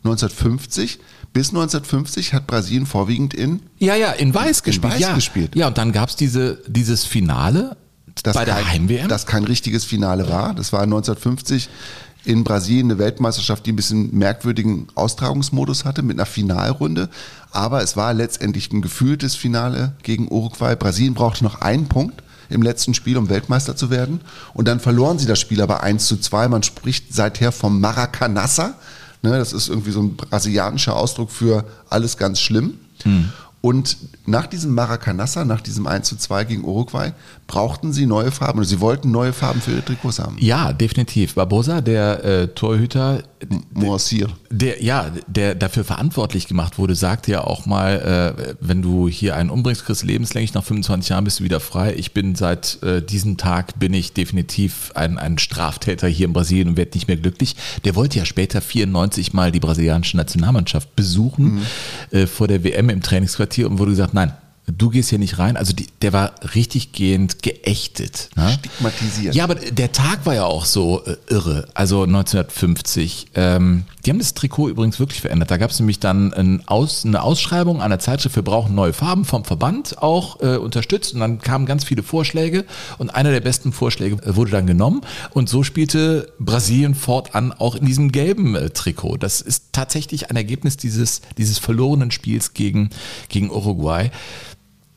1950, bis 1950 hat Brasilien vorwiegend in Ja, ja, in Weiß gespielt. Weiß ja. gespielt. Ja, und dann gab's diese, dieses Finale das bei der Heim-WM. das kein richtiges Finale war. Das war 1950 in Brasilien eine Weltmeisterschaft, die ein bisschen merkwürdigen Austragungsmodus hatte mit einer Finalrunde. Aber es war letztendlich ein gefühltes Finale gegen Uruguay. Brasilien brauchte noch einen Punkt im letzten Spiel, um Weltmeister zu werden. Und dann verloren sie das Spiel aber 1 zu 2. Man spricht seither vom Maracanassa. Ne, das ist irgendwie so ein brasilianischer Ausdruck für alles ganz schlimm. Und nach diesem Maracanassa, nach diesem 1 zu 2 gegen Uruguay, brauchten sie neue Farben. Oder sie wollten neue Farben für ihre Trikots haben. ja, definitiv. Barbosa, der äh, Torhüter, Morsir. der ja, der dafür verantwortlich gemacht wurde, sagte ja auch mal, äh, wenn du hier einen umbringst, kriegst du lebenslänglich nach 25 Jahren bist du wieder frei. Ich bin seit äh, diesem Tag bin ich definitiv ein, ein Straftäter hier in Brasilien und werde nicht mehr glücklich. Der wollte ja später 94 mal die brasilianische Nationalmannschaft besuchen äh, vor der WM im Trainingsquartier und wurde gesagt, nein. Du gehst hier nicht rein. Also die, der war richtig gehend geächtet. Ne? Stigmatisiert. Ja, aber der Tag war ja auch so äh, irre. Also 1950. Ähm, die haben das Trikot übrigens wirklich verändert. Da gab es nämlich dann ein Aus, eine Ausschreibung einer Zeitschrift, wir brauchen neue Farben vom Verband auch äh, unterstützt. Und dann kamen ganz viele Vorschläge und einer der besten Vorschläge äh, wurde dann genommen. Und so spielte Brasilien fortan auch in diesem gelben äh, Trikot. Das ist tatsächlich ein Ergebnis dieses, dieses verlorenen Spiels gegen, gegen Uruguay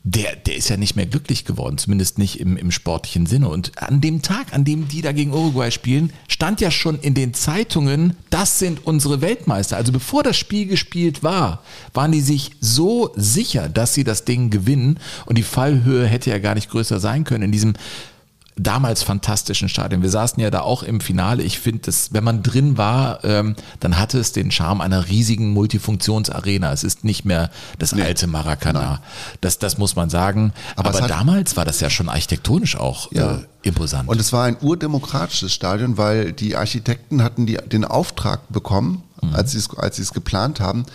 der, der ist ja nicht mehr glücklich geworden, zumindest nicht im, im sportlichen Sinne. Und an dem Tag, an dem die da gegen Uruguay spielen, stand ja schon in den Zeitungen, das sind unsere Weltmeister. Also bevor das Spiel gespielt war, waren die sich so sicher, dass sie das Ding gewinnen. Und die Fallhöhe hätte ja gar nicht größer sein können in diesem damals fantastischen Stadion. Wir saßen ja da auch im Finale. Ich finde, dass wenn man drin war, ähm, dann hatte es den Charme einer riesigen Multifunktionsarena. Es ist nicht mehr das alte Maracana. Das, das muss man sagen. Aber Aber, damals war das ja schon architektonisch auch Ja. äh, imposant. Und es war ein urdemokratisches Stadion, weil die Architekten hatten die, den Auftrag bekommen, als sie es, als es geplant haben,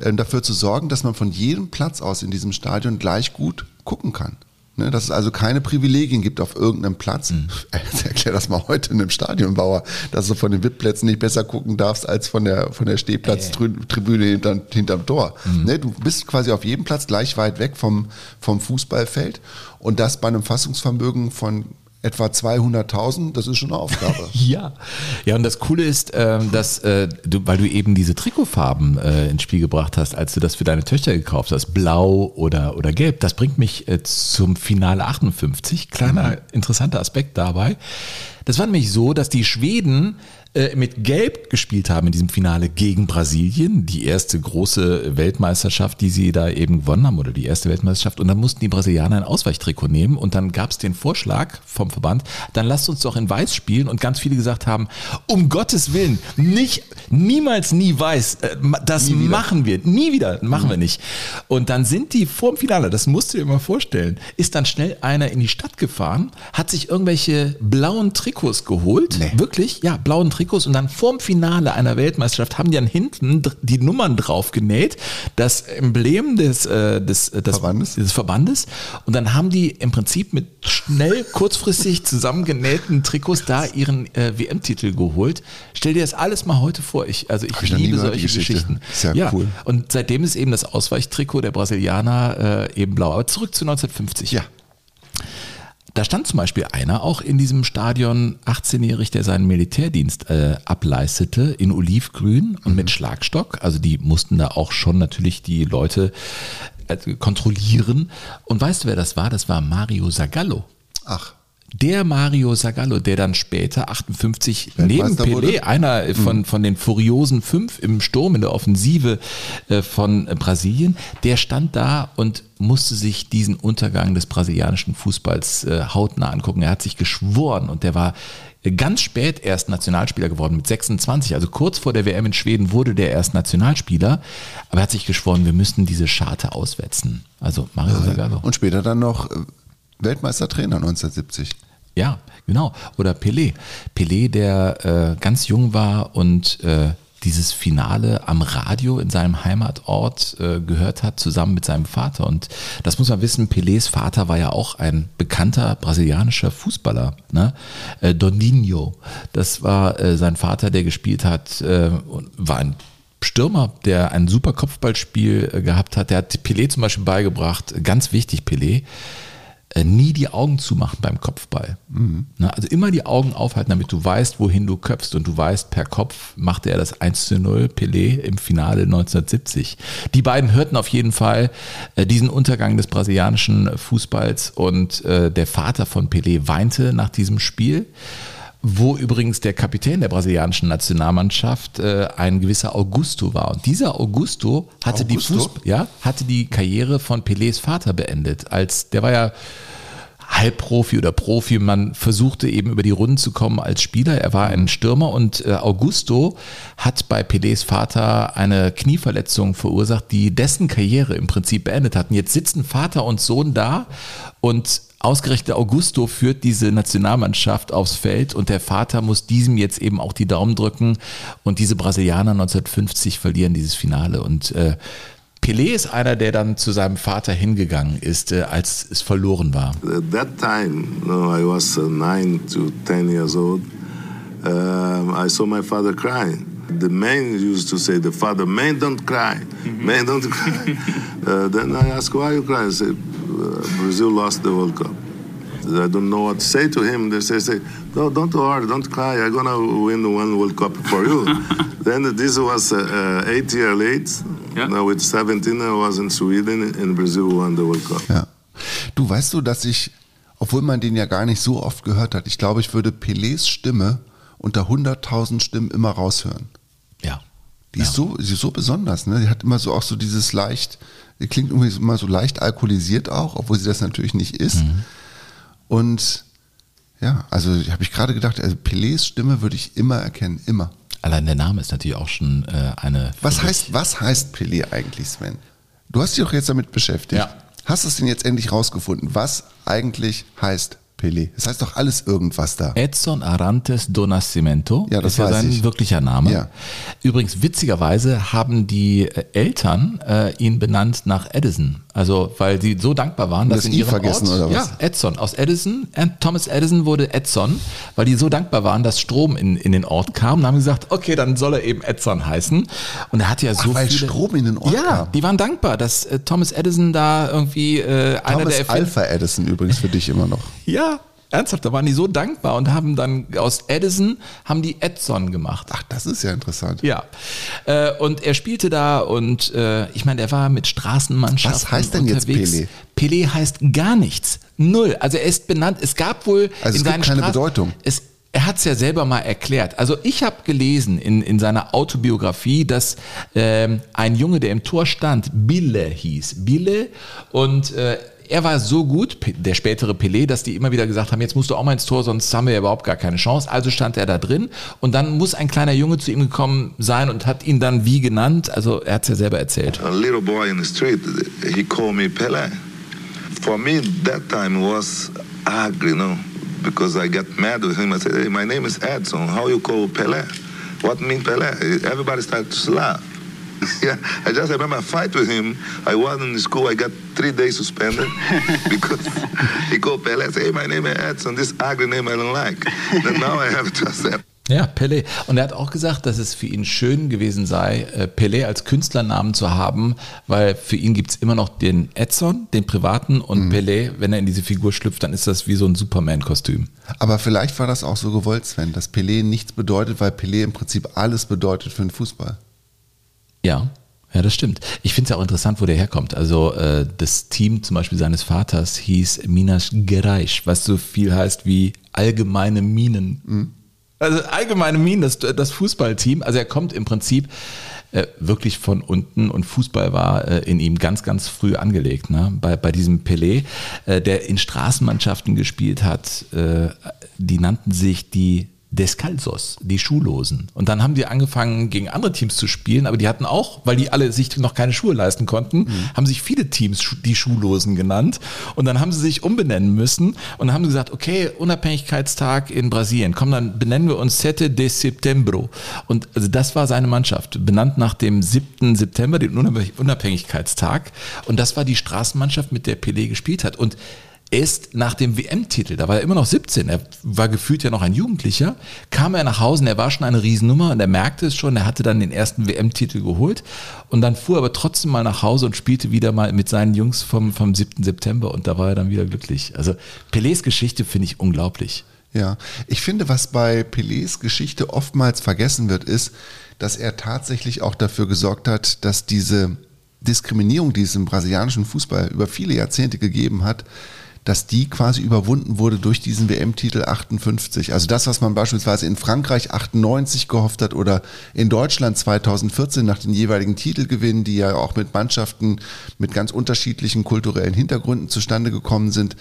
äh, dafür zu sorgen, dass man von jedem Platz aus in diesem Stadion gleich gut gucken kann. Ne, dass es also keine Privilegien gibt auf irgendeinem Platz. Erklär das mal heute einem Stadionbauer, dass du von den VIP-Plätzen nicht besser gucken darfst als von der, von der Stehplatztribüne hinter, hinterm Tor. Ne, du bist quasi auf jedem Platz gleich weit weg vom, vom Fußballfeld und das bei einem Fassungsvermögen von etwa 200.000, das ist schon eine Aufgabe. Ja, ja und das Coole ist, ähm, dass äh, du, weil du eben diese Trikotfarben äh, ins Spiel gebracht hast, als du das für deine Töchter gekauft hast, blau oder, oder gelb, das bringt mich äh, zum Finale 58. Kleiner interessanter Aspekt dabei. Das war nämlich so, dass die Schweden äh, mit Gelb gespielt haben in diesem Finale gegen Brasilien, die erste große Weltmeisterschaft, die sie da eben gewonnen haben oder die erste Weltmeisterschaft. Und dann mussten die Brasilianer ein Ausweichtrikot nehmen. Und dann gab es den Vorschlag vom Verband, dann lasst uns doch in Weiß spielen. Und ganz viele gesagt haben, um Gottes Willen, nicht, niemals nie Weiß, äh, das machen wir, nie wieder, machen wir nicht. Und dann sind die vorm Finale, das musst du dir mal vorstellen, ist dann schnell einer in die Stadt gefahren, hat sich irgendwelche blauen Trikots geholt, wirklich, ja, blauen Trikots und dann vorm Finale einer Weltmeisterschaft haben die dann hinten die Nummern drauf genäht, das Emblem des, äh, des, äh, des, Verbandes. des Verbandes und dann haben die im Prinzip mit schnell kurzfristig zusammengenähten Trikots da ihren äh, WM-Titel geholt. Stell dir das alles mal heute vor. Ich, also ich ich liebe solche Geschichte. Geschichten. Ist ja cool. Und seitdem ist eben das Ausweichtrikot der Brasilianer äh, eben blau. Aber zurück zu 1950. Ja. Da stand zum Beispiel einer auch in diesem Stadion, 18-jährig, der seinen Militärdienst äh, ableistete, in Olivgrün und mit Schlagstock. Also die mussten da auch schon natürlich die Leute äh, kontrollieren. Und weißt du, wer das war? Das war Mario Zagallo. Ach, der Mario Zagallo, der dann später 58 neben Pelé, einer von, von den furiosen fünf im Sturm, in der Offensive äh, von Brasilien, der stand da und musste sich diesen Untergang des brasilianischen Fußballs äh, hautnah angucken. Er hat sich geschworen und der war äh, ganz spät erst Nationalspieler geworden, mit 26. Also kurz vor der WM in Schweden wurde der erst Nationalspieler, aber er hat sich geschworen, wir müssten diese Scharte auswetzen. Also Mario Zagallo. Und später dann noch Weltmeistertrainer 1970. Ja, genau. Oder Pelé. Pelé, der äh, ganz jung war und äh, dieses Finale am Radio in seinem Heimatort äh, gehört hat, zusammen mit seinem Vater. Und das muss man wissen, Pelés Vater war ja auch ein bekannter brasilianischer Fußballer, ne? Äh, Dondinho. Das war äh, sein Vater, der gespielt hat, äh, und war ein Stürmer, der ein super Kopfballspiel äh, gehabt hat. Der hat Pelé zum Beispiel beigebracht, ganz wichtig Pelé, nie die Augen zumachen beim Kopfball. Ne, Also immer die Augen aufhalten, damit du weißt, wohin du köpfst. Und du weißt, per Kopf machte er das 1 zu 0 Pelé im Finale 1970. Die beiden hörten auf jeden Fall äh, diesen Untergang des brasilianischen Fußballs und äh, der Vater von Pelé weinte nach diesem Spiel. Wo übrigens der Kapitän der brasilianischen Nationalmannschaft äh, ein gewisser Augusto war. Und dieser Augusto hatte Augusto? die Fußball ja, hatte die Karriere von Pelés Vater beendet. Als der war ja Halbprofi oder Profi. Man versuchte eben über die Runden zu kommen als Spieler. Er war ein Stürmer und äh, Augusto hat bei Pelés Vater eine Knieverletzung verursacht, die dessen Karriere im Prinzip beendet hat. Und jetzt sitzen Vater und Sohn da und ausgerechnet Augusto führt diese Nationalmannschaft aufs Feld und der Vater muss diesem jetzt eben auch die Daumen drücken und diese Brasilianer 1950 verlieren dieses Finale und äh, Pelé ist einer, der dann zu seinem Vater hingegangen ist, äh, als es verloren war. At that time, know, I was uh, nine to ten years old. Um, I saw my father crying. The man used to say, "The father, man, don't cry, man, don't cry." uh, then I asked, "Why you crying?" He said, uh, "Brazil lost the World Cup." I don't know what to say to him. They say, say no, don't worry, don't cry. I'm gonna win one World Cup for you. then this was uh, uh, eight years late. Yeah. Now with 17, I was in Sweden, and Brazil won the World Cup. Ja. Du weißt du, dass ich, obwohl man den ja gar nicht so oft gehört hat, ich glaube, ich würde Pelés Stimme unter 100.000 Stimmen immer raushören. Ja. Die ist so, sie ist so besonders, ne? Die hat immer so auch so dieses leicht, die klingt irgendwie immer so leicht alkoholisiert auch, obwohl sie das natürlich nicht ist. Mhm. Und ja, also habe ich gerade gedacht, also Pelés Stimme würde ich immer erkennen, immer. Allein der Name ist natürlich auch schon äh, eine. Was heißt, was heißt Pelé eigentlich, Sven? Du hast dich doch jetzt damit beschäftigt. Ja. Hast du es denn jetzt endlich rausgefunden? Was eigentlich heißt Pelé? Das heißt doch alles irgendwas da. Edson Arantes do Nascimento Ja, das ist ja sein ich. wirklicher Name. Ja. Übrigens, witzigerweise haben die äh, Eltern äh, ihn benannt nach Edison. Also, weil sie so dankbar waren, dass Das in I ihrem vergessen, Ort, oder was? Ja, Edson aus Edison. Thomas Edison wurde Edson, weil die so dankbar waren, dass Strom in, in den Ort kam. Und haben gesagt, okay, dann soll er eben Edson heißen. Und er hatte ja so Ach, weil viele... Strom in den Ort Ja, kam. die waren dankbar, dass äh, Thomas Edison da irgendwie äh, einer Thomas der Erfinder- Alpha Edison übrigens für dich immer noch. ja, ernsthaft, da waren die so dankbar und haben dann aus Edison haben die Edson gemacht. Ach, das ist ja interessant. Ja, äh, und er spielte da und äh, ich meine, er war mit Straßenmannschaften Was heißt denn jetzt unterwegs. Pelé? Pelé heißt gar nichts, null. Also er ist benannt. Es gab wohl Also es in gibt seinen keine Straßen- Bedeutung. Es, er hat es ja selber mal erklärt. Also ich habe gelesen in, in seiner Autobiografie, dass ähm, ein Junge, der im Tor stand, Bille hieß. Bille und äh, er war so gut, der spätere Pelé, dass die immer wieder gesagt haben, jetzt musst du auch mal ins Tor, sonst haben wir ja überhaupt gar keine Chance. Also stand er da drin und dann muss ein kleiner Junge zu ihm gekommen sein und hat ihn dann wie genannt. Also er hat es ja selber erzählt. a little boy in the street, he called me Pele. For me, that time was ugly, you know, because I got mad with him. I said, hey, my name is Edson. How you call Pele? What mean Pele? Everybody started to laugh. yeah, I just remember a fight with him. I was in the school. I got three days suspended because he called Pele. Said, hey, my name is Edson. This ugly name I don't like. Then now I have to accept. Ja, Pelé. Und er hat auch gesagt, dass es für ihn schön gewesen sei, äh, Pelé als Künstlernamen zu haben, weil für ihn gibt's immer noch den Edson, den privaten, und Pelé, wenn er in diese Figur schlüpft, dann ist das wie so ein Superman-Kostüm. Aber vielleicht war das auch so gewollt, Sven, dass Pelé nichts bedeutet, weil Pelé im Prinzip alles bedeutet für den Fußball. Ja, Ja, das stimmt. Ich finde es ja auch interessant, wo der herkommt. Also äh, das Team zum Beispiel seines Vaters hieß Minas Gerais, was so viel heißt wie allgemeine Minen. Mhm. Also allgemeine Minen, das, das Fußballteam. Also er kommt im Prinzip äh, wirklich von unten und Fußball war äh, in ihm ganz, ganz früh angelegt. Ne? Bei, bei diesem Pelé, äh, der in Straßenmannschaften gespielt hat, äh, die nannten sich die Descalzos, die Schuhlosen. Und dann haben die angefangen, gegen andere Teams zu spielen, aber die hatten auch, weil die alle sich noch keine Schuhe leisten konnten, mhm. haben sich viele Teams die Schuhlosen genannt. Und dann haben sie sich umbenennen müssen und dann haben sie gesagt, okay, Unabhängigkeitstag in Brasilien, komm, dann benennen wir uns Sete de Septembro. Und also das war seine Mannschaft, benannt nach dem 7. September, dem Unabhängigkeitstag. Und das war die Straßenmannschaft, mit der Pelé gespielt hat. Und erst nach dem WM-Titel, da war er immer noch 17, er war gefühlt ja noch ein Jugendlicher, kam er nach Hause und er war schon eine Riesennummer und er merkte es schon, er hatte dann den ersten WM-Titel geholt und dann fuhr er aber trotzdem mal nach Hause und spielte wieder mal mit seinen Jungs vom, vom 7. September und da war er dann wieder glücklich. Also Pelés Geschichte finde ich unglaublich. Ja, ich finde, was bei Pelés Geschichte oftmals vergessen wird, ist, dass er tatsächlich auch dafür gesorgt hat, dass diese Diskriminierung, die es im brasilianischen Fußball über viele Jahrzehnte gegeben hat, dass die quasi überwunden wurde durch diesen WM-Titel 58. Also das, was man beispielsweise in Frankreich 98 gehofft hat oder in Deutschland 2014 nach den jeweiligen Titelgewinnen, die ja auch mit Mannschaften mit ganz unterschiedlichen kulturellen Hintergründen zustande gekommen sind.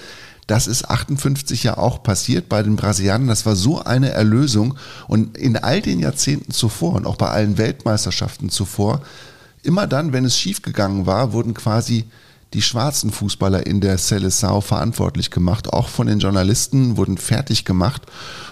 Das ist 58 ja auch passiert bei den Brasilianern. Das war so eine Erlösung. Und in all den Jahrzehnten zuvor und auch bei allen Weltmeisterschaften zuvor, immer dann, wenn es schiefgegangen war, wurden quasi die schwarzen Fußballer in der Seleção verantwortlich gemacht. Auch von den Journalisten wurden fertig gemacht.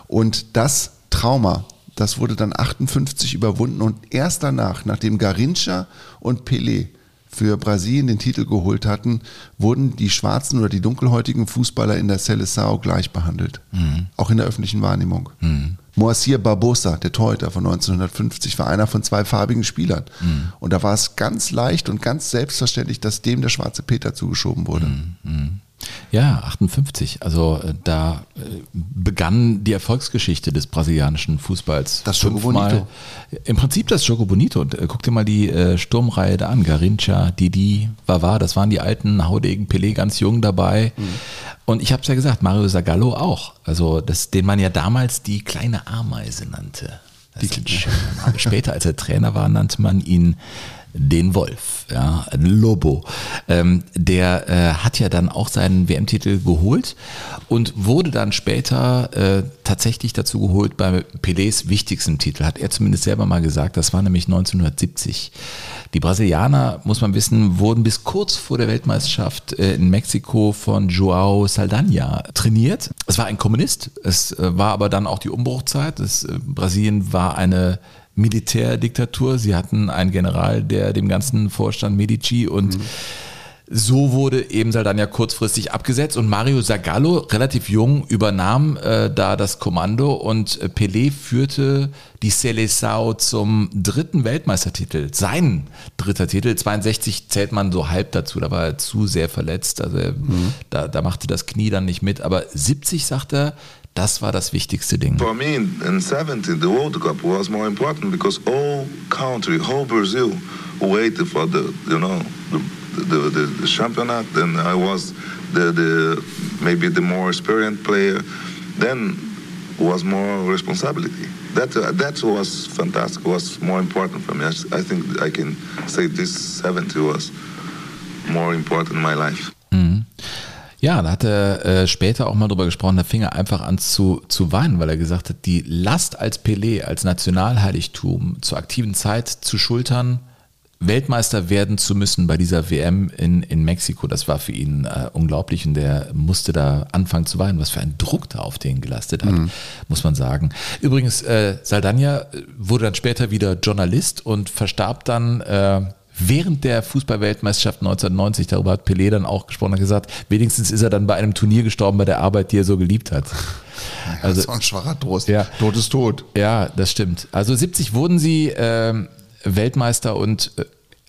Und das Trauma, das wurde dann 58 überwunden und erst danach, nachdem Garincha und Pelé für Brasilien den Titel geholt hatten, wurden die schwarzen oder die dunkelhäutigen Fußballer in der Seleção gleich behandelt. Mhm. Auch in der öffentlichen Wahrnehmung. Mhm. Moacir Barbosa, der Torhüter von 1950, war einer von zwei farbigen Spielern. Mhm. Und da war es ganz leicht und ganz selbstverständlich, dass dem der schwarze Peter zugeschoben wurde. Mhm. Ja, 58. Also äh, da äh, begann die Erfolgsgeschichte des brasilianischen Fußballs. Das Jogo Bonito. Im Prinzip das Jogo Bonito. Und äh, guck dir mal die äh, Sturmreihe da an. Garincha, Didi, Vava, das waren die alten Haudegen Pelé ganz jung dabei. Mhm. Und ich habe es ja gesagt, Mario Zagallo auch. Also das, den man ja damals die kleine Ameise nannte. Das die Später, als er Trainer war, nannte man ihn den Wolf, ja, Lobo. Ähm, der äh, hat ja dann auch seinen WM-Titel geholt und wurde dann später äh, tatsächlich dazu geholt bei Pelés wichtigsten Titel, hat er zumindest selber mal gesagt, das war nämlich 1970. Die Brasilianer, muss man wissen, wurden bis kurz vor der Weltmeisterschaft äh, in Mexiko von Joao Saldanha trainiert. Es war ein Kommunist, es äh, war aber dann auch die Umbruchzeit. Das, äh, Brasilien war eine Militärdiktatur. Sie hatten einen General, der dem Ganzen vorstand, Medici und mhm. So wurde eben Saldana kurzfristig abgesetzt und Mario Zagallo, relativ jung, übernahm äh, da das Kommando und äh, Pelé führte die Seleção zum dritten Weltmeistertitel. Sein dritter Titel, 62 zählt man so halb dazu, da war er zu sehr verletzt, also er, mhm. da, da machte das Knie dann nicht mit, aber 70 sagt er, das war das wichtigste Ding. For me, in 70, the World Cup was more important because all country, whole Brazil waited for the, you know, the, the, the, the championat. Then I was the, the maybe the more experienced player. Then was more responsibility. That uh, that was fantastic. Was more important for me. I, I think I can say this 70 was more important in my life. Ja, da hat er äh, später auch mal drüber gesprochen, da fing er einfach an zu, zu weinen, weil er gesagt hat, die Last als Pelé, als Nationalheiligtum zur aktiven Zeit zu schultern, Weltmeister werden zu müssen bei dieser WM in, in Mexiko, das war für ihn äh, unglaublich und der musste da anfangen zu weinen, was für ein Druck da auf den gelastet hat, mhm. muss man sagen. Übrigens, äh, Saldania wurde dann später wieder Journalist und verstarb dann äh, während der Fußballweltmeisterschaft 1990, darüber hat Pelé dann auch gesprochen und gesagt, wenigstens ist er dann bei einem Turnier gestorben bei der Arbeit, die er so geliebt hat. Ja, also, das war ein schwacher Trost. Ja, Tod ist tot. Ja, das stimmt. Also 70 wurden sie äh, Weltmeister und äh,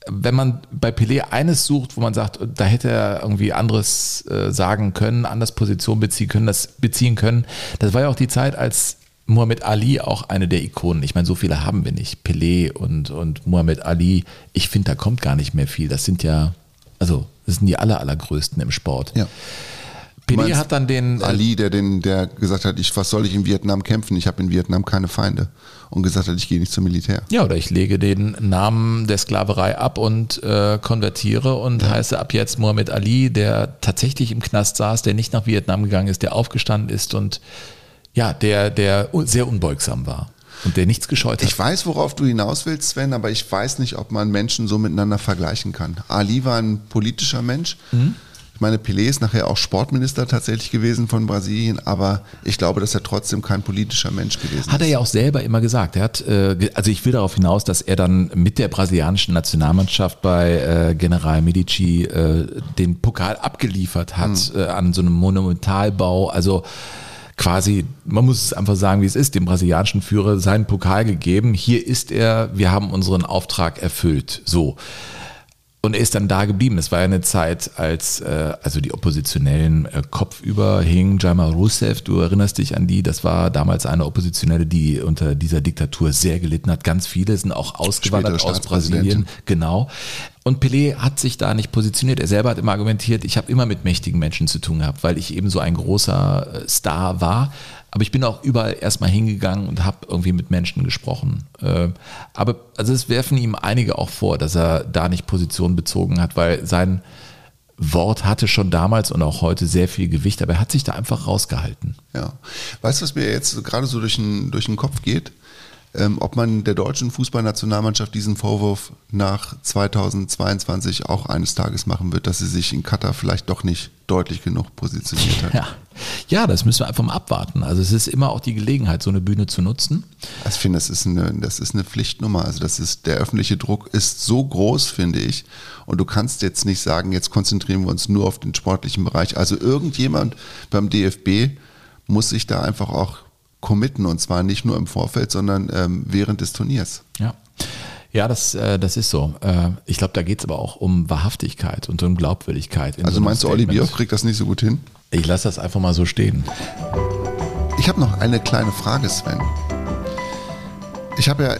wenn man bei Pelé eines sucht, wo man sagt, da hätte er irgendwie anderes äh, sagen können, anders Position beziehen können, das beziehen können, das war ja auch die Zeit, als Muhammad Ali auch eine der Ikonen. Ich meine, so viele haben wir nicht. Pelé und, und Muhammad Ali. Ich finde, da kommt gar nicht mehr viel. Das sind ja, also, das sind die aller, allergrößten im Sport. Ja. Pelé hat dann den. äh, Ali, der, den, der gesagt hat, ich, was soll ich in Vietnam kämpfen? Ich habe in Vietnam keine Feinde. Und gesagt hat, ich gehe nicht zum Militär. Ja, oder ich lege den Namen der Sklaverei ab und äh, konvertiere und heiße ab jetzt Muhammad Ali, der tatsächlich im Knast saß, der nicht nach Vietnam gegangen ist, der aufgestanden ist und ja, der, der sehr unbeugsam war und der nichts gescheut hat. Ich weiß, worauf du hinaus willst, Sven, aber ich weiß nicht, ob man Menschen so miteinander vergleichen kann. Ali war ein politischer Mensch. Mhm. Ich meine, Pelé ist nachher auch Sportminister tatsächlich gewesen von Brasilien, aber ich glaube, dass er trotzdem kein politischer Mensch gewesen Hat er ist. ja auch selber immer gesagt. Er hat, äh, also ich will darauf hinaus, dass er dann mit der brasilianischen Nationalmannschaft bei äh, General Medici äh, den Pokal abgeliefert hat äh, an so einem Monumentalbau. Also quasi, man muss es einfach sagen, wie es ist, dem brasilianischen Führer seinen Pokal gegeben. Hier ist er, wir haben unseren Auftrag erfüllt. So. Und er ist dann da geblieben. Es war ja eine Zeit, als äh, also die Oppositionellen äh, kopfüber hingen. Jamal Rousseff, du erinnerst dich an die, das war damals eine Oppositionelle, die unter dieser Diktatur sehr gelitten hat. Ganz viele sind auch ausgewandert aus Brasilien. Genau. Und Pelé hat sich da nicht positioniert. Er selber hat immer argumentiert, ich habe immer mit mächtigen Menschen zu tun gehabt, weil ich eben so ein großer äh, Star war. Aber ich bin auch überall erstmal hingegangen und habe irgendwie mit Menschen gesprochen. Äh, Aber also es werfen ihm einige auch vor, dass er da nicht Position bezogen hat, weil sein Wort hatte schon damals und auch heute sehr viel Gewicht, aber er hat sich da einfach rausgehalten. Ja. Weißt du, was mir jetzt gerade so durch den, durch den Kopf geht? Ähm, ob man der deutschen Fußballnationalmannschaft diesen Vorwurf nach 2022 auch eines Tages machen wird, dass sie sich in Katar vielleicht doch nicht deutlich genug positioniert hat. Ja. ja, das müssen wir einfach mal abwarten. Also es ist immer auch die Gelegenheit, so eine Bühne zu nutzen. Also Ich finde, das ist eine, das ist eine Pflichtnummer. Also das ist, der öffentliche Druck ist so groß, finde ich. Und du kannst jetzt nicht sagen, jetzt konzentrieren wir uns nur auf den sportlichen Bereich. Also irgendjemand beim DFB muss sich da einfach auch committen und zwar nicht nur im Vorfeld, sondern ähm, während des Turniers. Ja. Ja, das, äh, das ist so. Äh, ich glaube, da geht es aber auch um Wahrhaftigkeit und um Glaubwürdigkeit. Also so meinst du, Olli. Bierhoff kriegt das nicht so gut hin? Ich lasse das einfach mal so stehen. Ich habe noch eine kleine Frage, Sven. Ich habe ja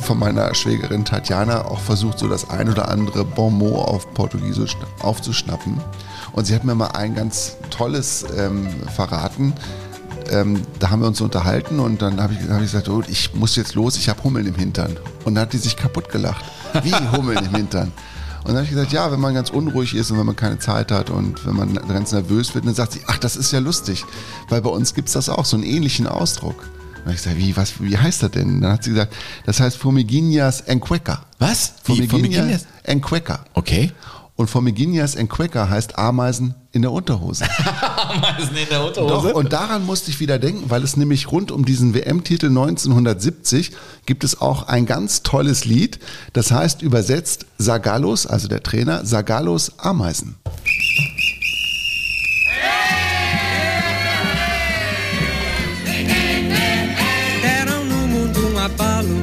von meiner Schwägerin Tatjana auch versucht, so das ein oder andere Bonmot auf Portugiesisch aufzuschnappen. Und sie hat mir mal ein ganz tolles ähm, verraten. Ähm, da haben wir uns unterhalten und dann habe ich, hab ich gesagt, oh, ich muss jetzt los, ich habe Hummeln im Hintern. Und dann hat die sich kaputt gelacht. Wie Hummeln im Hintern? Und dann habe ich gesagt, ja, wenn man ganz unruhig ist und wenn man keine Zeit hat und wenn man ganz nervös wird, dann sagt sie, ach, das ist ja lustig, weil bei uns gibt es das auch, so einen ähnlichen Ausdruck. Und dann ich gesagt, wie, was, wie heißt das denn? Dann hat sie gesagt, das heißt Formiginias encueca. Was? Formiginias encueca. Okay. Und Formiginias encueca heißt Ameisen in der Unterhose. Ameisen in der Doch, und daran musste ich wieder denken, weil es nämlich rund um diesen WM-Titel 1970 gibt es auch ein ganz tolles Lied, das heißt übersetzt Sagalos, also der Trainer, Sagalos Ameisen. Deram no mundo um abalo.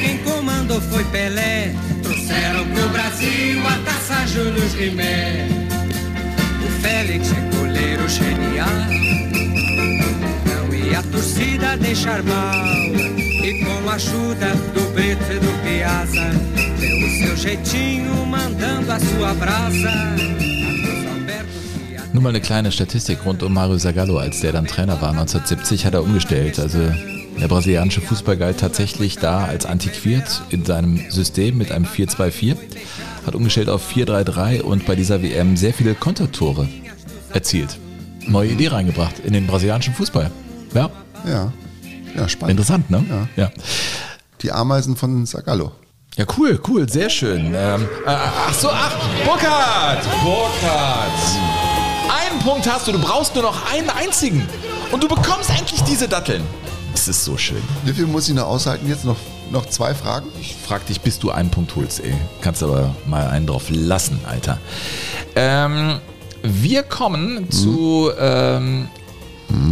Quem comandou foi Pelé. Trouxeram pro Brasil a taça Júlio Rimet. O Félix é genial. Não ia a torcida deixar mal. E com a ajuda do Brito e do Piazza, deu o seu jeitinho mandando a sua brasa. Nur mal eine kleine Statistik rund um Mario Zagallo, als der dann Trainer war. 1970 hat er umgestellt. Also der brasilianische Fußball galt tatsächlich da als antiquiert in seinem System mit einem 4-2-4. Hat umgestellt auf 4-3-3 und bei dieser WM sehr viele Kontertore erzielt. Neue Idee reingebracht in den brasilianischen Fußball. Ja, Ja, ja spannend. interessant, ne? Ja. ja. Die Ameisen von Sagallo. Ja, cool, cool, sehr schön. Ähm, äh, ach so, ach, Burkhard! Burkhard! Einen Punkt hast du, du brauchst nur noch einen einzigen. Und du bekommst endlich diese Datteln. Das ist so schön. Wie viel muss ich noch aushalten jetzt? Noch, noch zwei Fragen? Ich frag dich, bis du einen Punkt holst, ey. Kannst aber mal einen drauf lassen, Alter. Ähm, wir kommen zu ähm,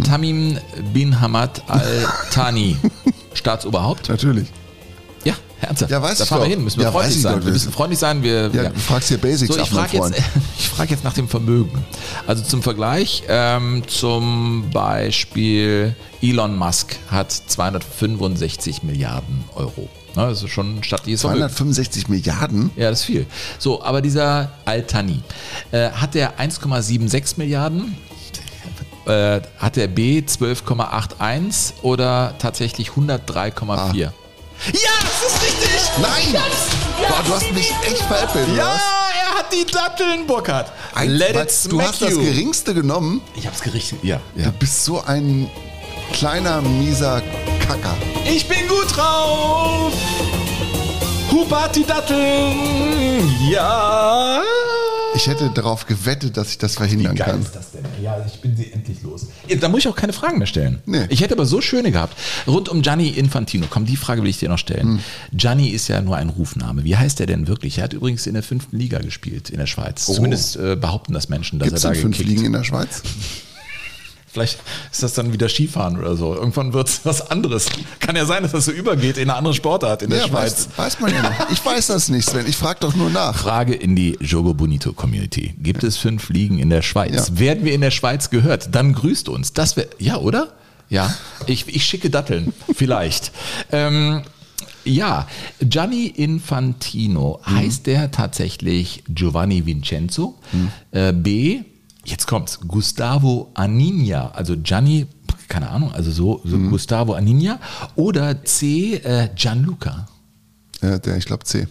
Tamim bin Hamad al-Thani, Staatsoberhaupt. Natürlich. Ja, Ernsthaft? Ja, weiß da fahren wir doch. hin, müssen wir Ja, freundlich ich sein. doch. Wir müssen freundlich sein. Wir, Ja, du fragst hier Basics so, ich frage jetzt, ich frage jetzt nach dem Vermögen. Also zum Vergleich, ähm, zum Beispiel Elon Musk hat 265 Milliarden Euro. Na, das ist schon ein stattliches Vermögen. 265 Milliarden? Ja, das ist viel. So, aber dieser Altani, äh, hat der 1,76 Milliarden? Äh, hat der B 12,81 oder tatsächlich 103,4? Ja, das ist richtig! Nein! Boah, du hast mich echt veräppelt, Ja, er hat die Datteln, Burkhard. Eins, Let it du smack hast das you. geringste genommen. Ich hab's gerichtet, ja. Du bist so ein kleiner, mieser Kacker. Ich bin gut drauf! Hupati Datteln! Ja! Ich hätte darauf gewettet, dass ich das verhindern geil kann. ist das denn? Ja, ich bin sie endlich los. Da muss ich auch keine Fragen mehr stellen. Nee. Ich hätte aber so schöne gehabt. Rund um Gianni Infantino. Komm, die Frage will ich dir noch stellen. Hm. Gianni ist ja nur ein Rufname. Wie heißt er denn wirklich? Er hat übrigens in der fünften Liga gespielt in der Schweiz. Oh. Zumindest äh, behaupten das Menschen, dass Gibt es er da denn fünf gekickt. Ligen in der Schweiz? Vielleicht ist das dann wieder Skifahren oder so. Irgendwann wird es was anderes. Kann ja sein, dass das so übergeht in eine andere Sportart in der Ja, Schweiz. weiß, weiß man ja nicht. Ich weiß das nicht, Sven. Ich frage doch nur nach. Frage in die Jogo Bonito Community. Gibt es fünf Ligen in der Schweiz? Ja. Werden wir in der Schweiz gehört? Dann grüßt uns. Das wäre, ja, oder? Ja. Ich, ich schicke Datteln. Vielleicht. Ähm, ja, Gianni Infantino, heißt der tatsächlich Giovanni Vincenzo? Äh, B, jetzt kommt's, Gustavo Aninha, also Gianni, keine Ahnung, also so, so Gustavo Aninha. Oder C, äh, Gianluca. Ja, der, ich glaube C.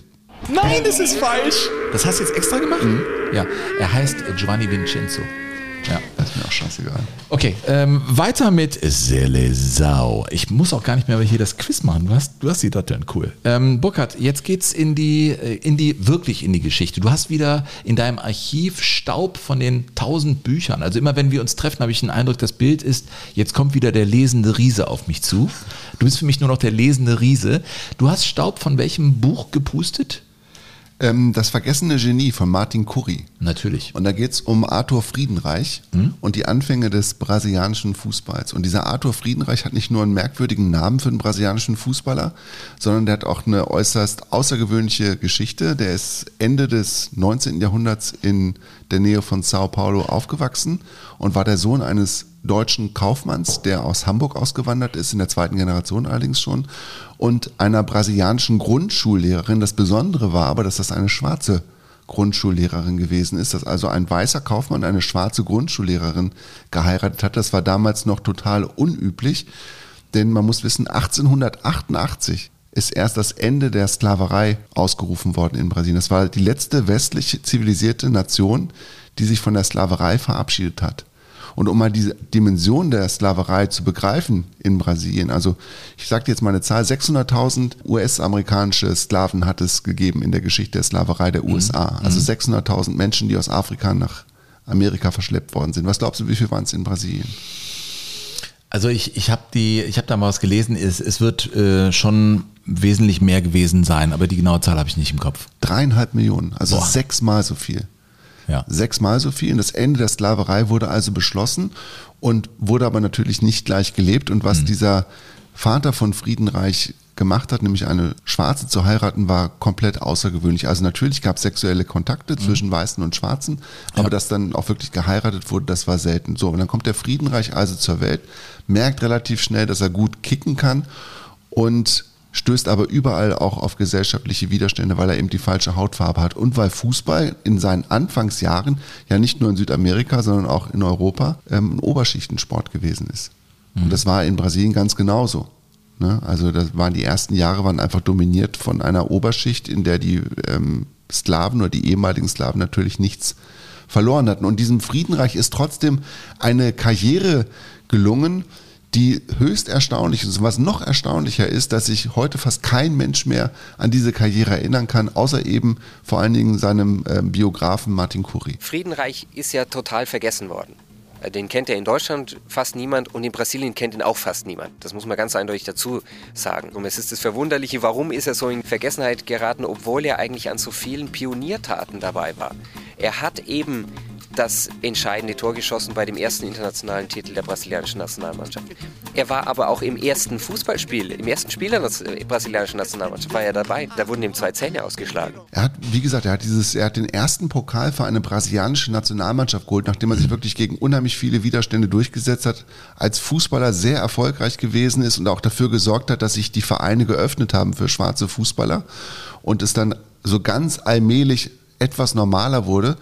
Nein, das ist falsch. Das hast du jetzt extra gemacht? Ja, er heißt Giovanni Vincenzo. Ja. Das ist mir auch scheißegal. Okay, ähm, weiter mit Selesau. Ich muss auch gar nicht mehr hier das Quiz machen. Du hast, du hast die Datteln, cool. Ähm, Burkhard, jetzt geht's in die, äh, in die, wirklich in die Geschichte. Du hast wieder in deinem Archiv Staub von den tausend Büchern. Also immer wenn wir uns treffen, habe ich den Eindruck, das Bild ist, jetzt kommt wieder der lesende Riese auf mich zu. Du bist für mich nur noch der lesende Riese. Du hast Staub von welchem Buch gepustet? Ähm, das vergessene Genie von Martin Curry. Natürlich. Und da geht es um Arthur Friedenreich und die Anfänge des brasilianischen Fußballs. Und dieser Arthur Friedenreich hat nicht nur einen merkwürdigen Namen für einen brasilianischen Fußballer, sondern der hat auch eine äußerst außergewöhnliche Geschichte. Der ist Ende des 19. Jahrhunderts in der Nähe von Sao Paulo aufgewachsen und war der Sohn eines deutschen Kaufmanns, der aus Hamburg ausgewandert ist, in der zweiten Generation allerdings schon, und einer brasilianischen Grundschullehrerin. Das Besondere war aber, dass das eine schwarze Grundschullehrerin gewesen ist, dass also ein weißer Kaufmann eine schwarze Grundschullehrerin geheiratet hat. Das war damals noch total unüblich, denn man muss wissen, 1888 ist erst das Ende der Sklaverei ausgerufen worden in Brasilien. Das war die letzte westliche zivilisierte Nation, die sich von der Sklaverei verabschiedet hat. Und um mal diese Dimension der Sklaverei zu begreifen in Brasilien, also ich sage dir jetzt mal eine Zahl, 600.000 US-amerikanische Sklaven hat es gegeben in der Geschichte der Sklaverei der USA. Also 600.000 Menschen, die aus Afrika nach Amerika verschleppt worden sind. Was glaubst du, wie viel waren es in Brasilien? Also ich, ich habe die, ich habe da mal was gelesen. Es, es wird äh, schon wesentlich mehr gewesen sein, aber die genaue Zahl habe ich nicht im Kopf. Dreieinhalb Millionen, also Boah. sechsmal so viel. Ja. Sechsmal so viel. Und das Ende der Sklaverei wurde also beschlossen und wurde aber natürlich nicht gleich gelebt. Und was dieser Vater von Friedenreich gemacht hat, nämlich eine Schwarze zu heiraten, war komplett außergewöhnlich. Also natürlich gab es sexuelle Kontakte zwischen Weißen und Schwarzen, aber dass dann auch wirklich geheiratet wurde, das war selten. So, und dann kommt der Friedenreich also zur Welt, merkt relativ schnell, dass er gut kicken kann und stößt aber überall auch auf gesellschaftliche Widerstände, weil er eben die falsche Hautfarbe hat und weil Fußball in seinen Anfangsjahren ja nicht nur in Südamerika, sondern auch in Europa ähm, ein Oberschichtensport gewesen ist. Und das war in Brasilien ganz genauso. Ne? Also das waren die ersten Jahre waren einfach dominiert von einer Oberschicht, in der die ähm, Sklaven oder die ehemaligen Sklaven natürlich nichts verloren hatten. Und diesem Friedenreich ist trotzdem eine Karriere gelungen, die höchst erstaunlich ist. Und was noch erstaunlicher ist, dass sich heute fast kein Mensch mehr an diese Karriere erinnern kann, außer eben vor allen Dingen seinem ähm, Biografen Martin Curry. Friedenreich ist ja total vergessen worden. Äh, Den kennt ja in Deutschland fast niemand und in Brasilien kennt ihn auch fast niemand. Das muss man ganz eindeutig dazu sagen. Und es ist das Verwunderliche, warum ist er so in Vergessenheit geraten, obwohl er eigentlich an so vielen Pioniertaten dabei war. Er hat eben das entscheidende Tor geschossen bei dem ersten internationalen Titel der brasilianischen Nationalmannschaft. Er war aber auch im ersten Fußballspiel, im ersten Spiel der äh, brasilianischen Nationalmannschaft war er dabei. Da wurden ihm zwei Zähne ausgeschlagen. Er hat, wie gesagt, er hat dieses, er hat den ersten Pokal für eine brasilianische Nationalmannschaft geholt, nachdem er sich wirklich gegen unheimlich viele Widerstände durchgesetzt hat, als Fußballer sehr erfolgreich gewesen ist und auch dafür gesorgt hat, dass sich die Vereine geöffnet haben für schwarze Fußballer und es dann so ganz allmählich etwas normaler wurde.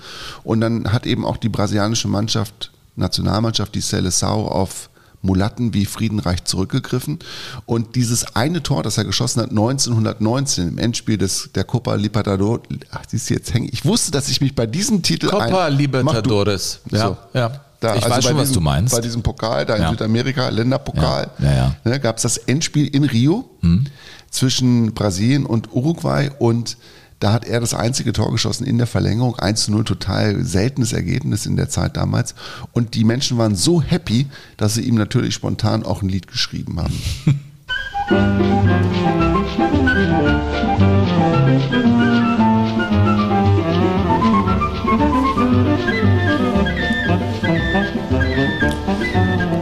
Und dann hat eben auch die brasilianische Mannschaft, Nationalmannschaft, die Seleção auf Mulatten wie Friedenreich zurückgegriffen. Und dieses eine Tor, das er geschossen hat, 1919 im Endspiel des, der Copa Libertadores, ach, siehst du jetzt hängen. Ich wusste, dass ich mich bei diesem Titel Copa ein, Libertadores. Du. Ja, So. ja. Da, ich also weiß schon, was diesem, du meinst. Bei diesem Pokal, da in Ja. Südamerika, Länderpokal, Ja, ja, ja. Ne, gab es das Endspiel in Rio Hm. zwischen Brasilien und Uruguay und da hat er das einzige Tor geschossen in der Verlängerung, 1 zu 0, total seltenes Ergebnis in der Zeit damals. Und die Menschen waren so happy, dass sie ihm natürlich spontan auch ein Lied geschrieben haben.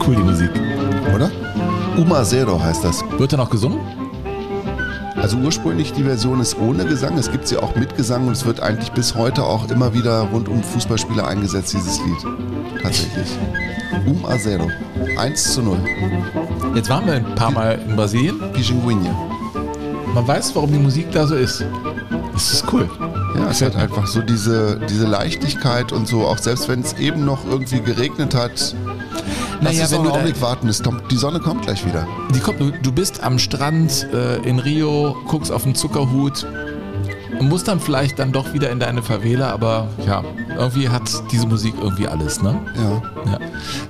Cool, die Musik. Oder? Uma Zero heißt das. Wird er noch gesungen? Also ursprünglich die Version ist ohne Gesang, es gibt sie auch mit Gesang und es wird eigentlich bis heute auch immer wieder rund um Fußballspieler eingesetzt, dieses Lied. Tatsächlich. Um a zero. 1 zu 0. Jetzt waren wir ein paar Mal in Brasilien. Pichinguinha. Man weiß, warum die Musik da so ist. Das ist cool. Ja, es hat einfach so diese, diese Leichtigkeit und so, auch selbst wenn es eben noch irgendwie geregnet hat. Lass Naja, uns wenn noch du einen Augenblick warten, kommt, die Sonne kommt gleich wieder. Die kommt, du, du bist am Strand äh, in Rio, guckst auf den Zuckerhut und musst dann vielleicht dann doch wieder in deine Favela, aber ja, irgendwie hat diese Musik irgendwie alles, ne? Ja. Ja.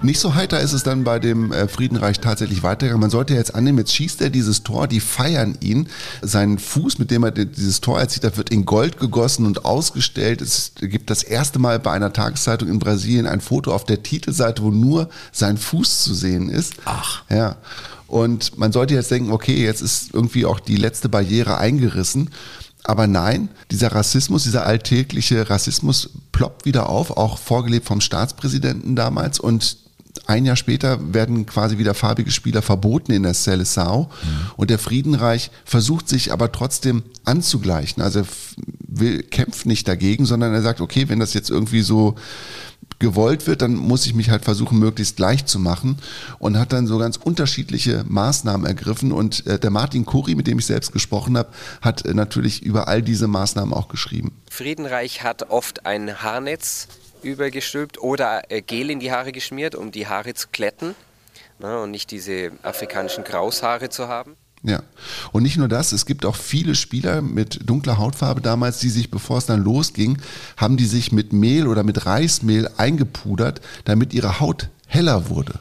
Nicht so heiter ist es dann bei dem äh, Friedenreich tatsächlich weitergegangen. Man sollte jetzt annehmen, jetzt schießt er dieses Tor, die feiern ihn. Sein Fuß, mit dem er dieses Tor erzielt hat, wird in Gold gegossen und ausgestellt. Es gibt das erste Mal bei einer Tageszeitung in Brasilien ein Foto auf der Titelseite, wo nur sein Fuß zu sehen ist. Ach. Ja. Und man sollte jetzt denken, okay, jetzt ist irgendwie auch die letzte Barriere eingerissen. Aber nein, dieser Rassismus, dieser alltägliche Rassismus ploppt wieder auf, auch vorgelebt vom Staatspräsidenten damals. Und ein Jahr später werden quasi wieder farbige Spieler verboten in der Seleção. Und der Friedenreich versucht sich aber trotzdem anzugleichen. Also er will, kämpft nicht dagegen, sondern er sagt, okay, wenn das jetzt irgendwie so gewollt wird, dann muss ich mich halt versuchen, möglichst gleich zu machen und hat dann so ganz unterschiedliche Maßnahmen ergriffen. Und äh, der Martin Kuri, mit dem ich selbst gesprochen habe, hat äh, natürlich über all diese Maßnahmen auch geschrieben. Friedenreich hat oft ein Haarnetz übergestülpt oder äh, Gel in die Haare geschmiert, um die Haare zu glätten ne, und nicht diese afrikanischen Graushaare zu haben. Ja. Und nicht nur das, es gibt auch viele Spieler mit dunkler Hautfarbe damals, die sich, bevor es dann losging, haben die sich mit Mehl oder mit Reismehl eingepudert, damit ihre Haut heller wurde.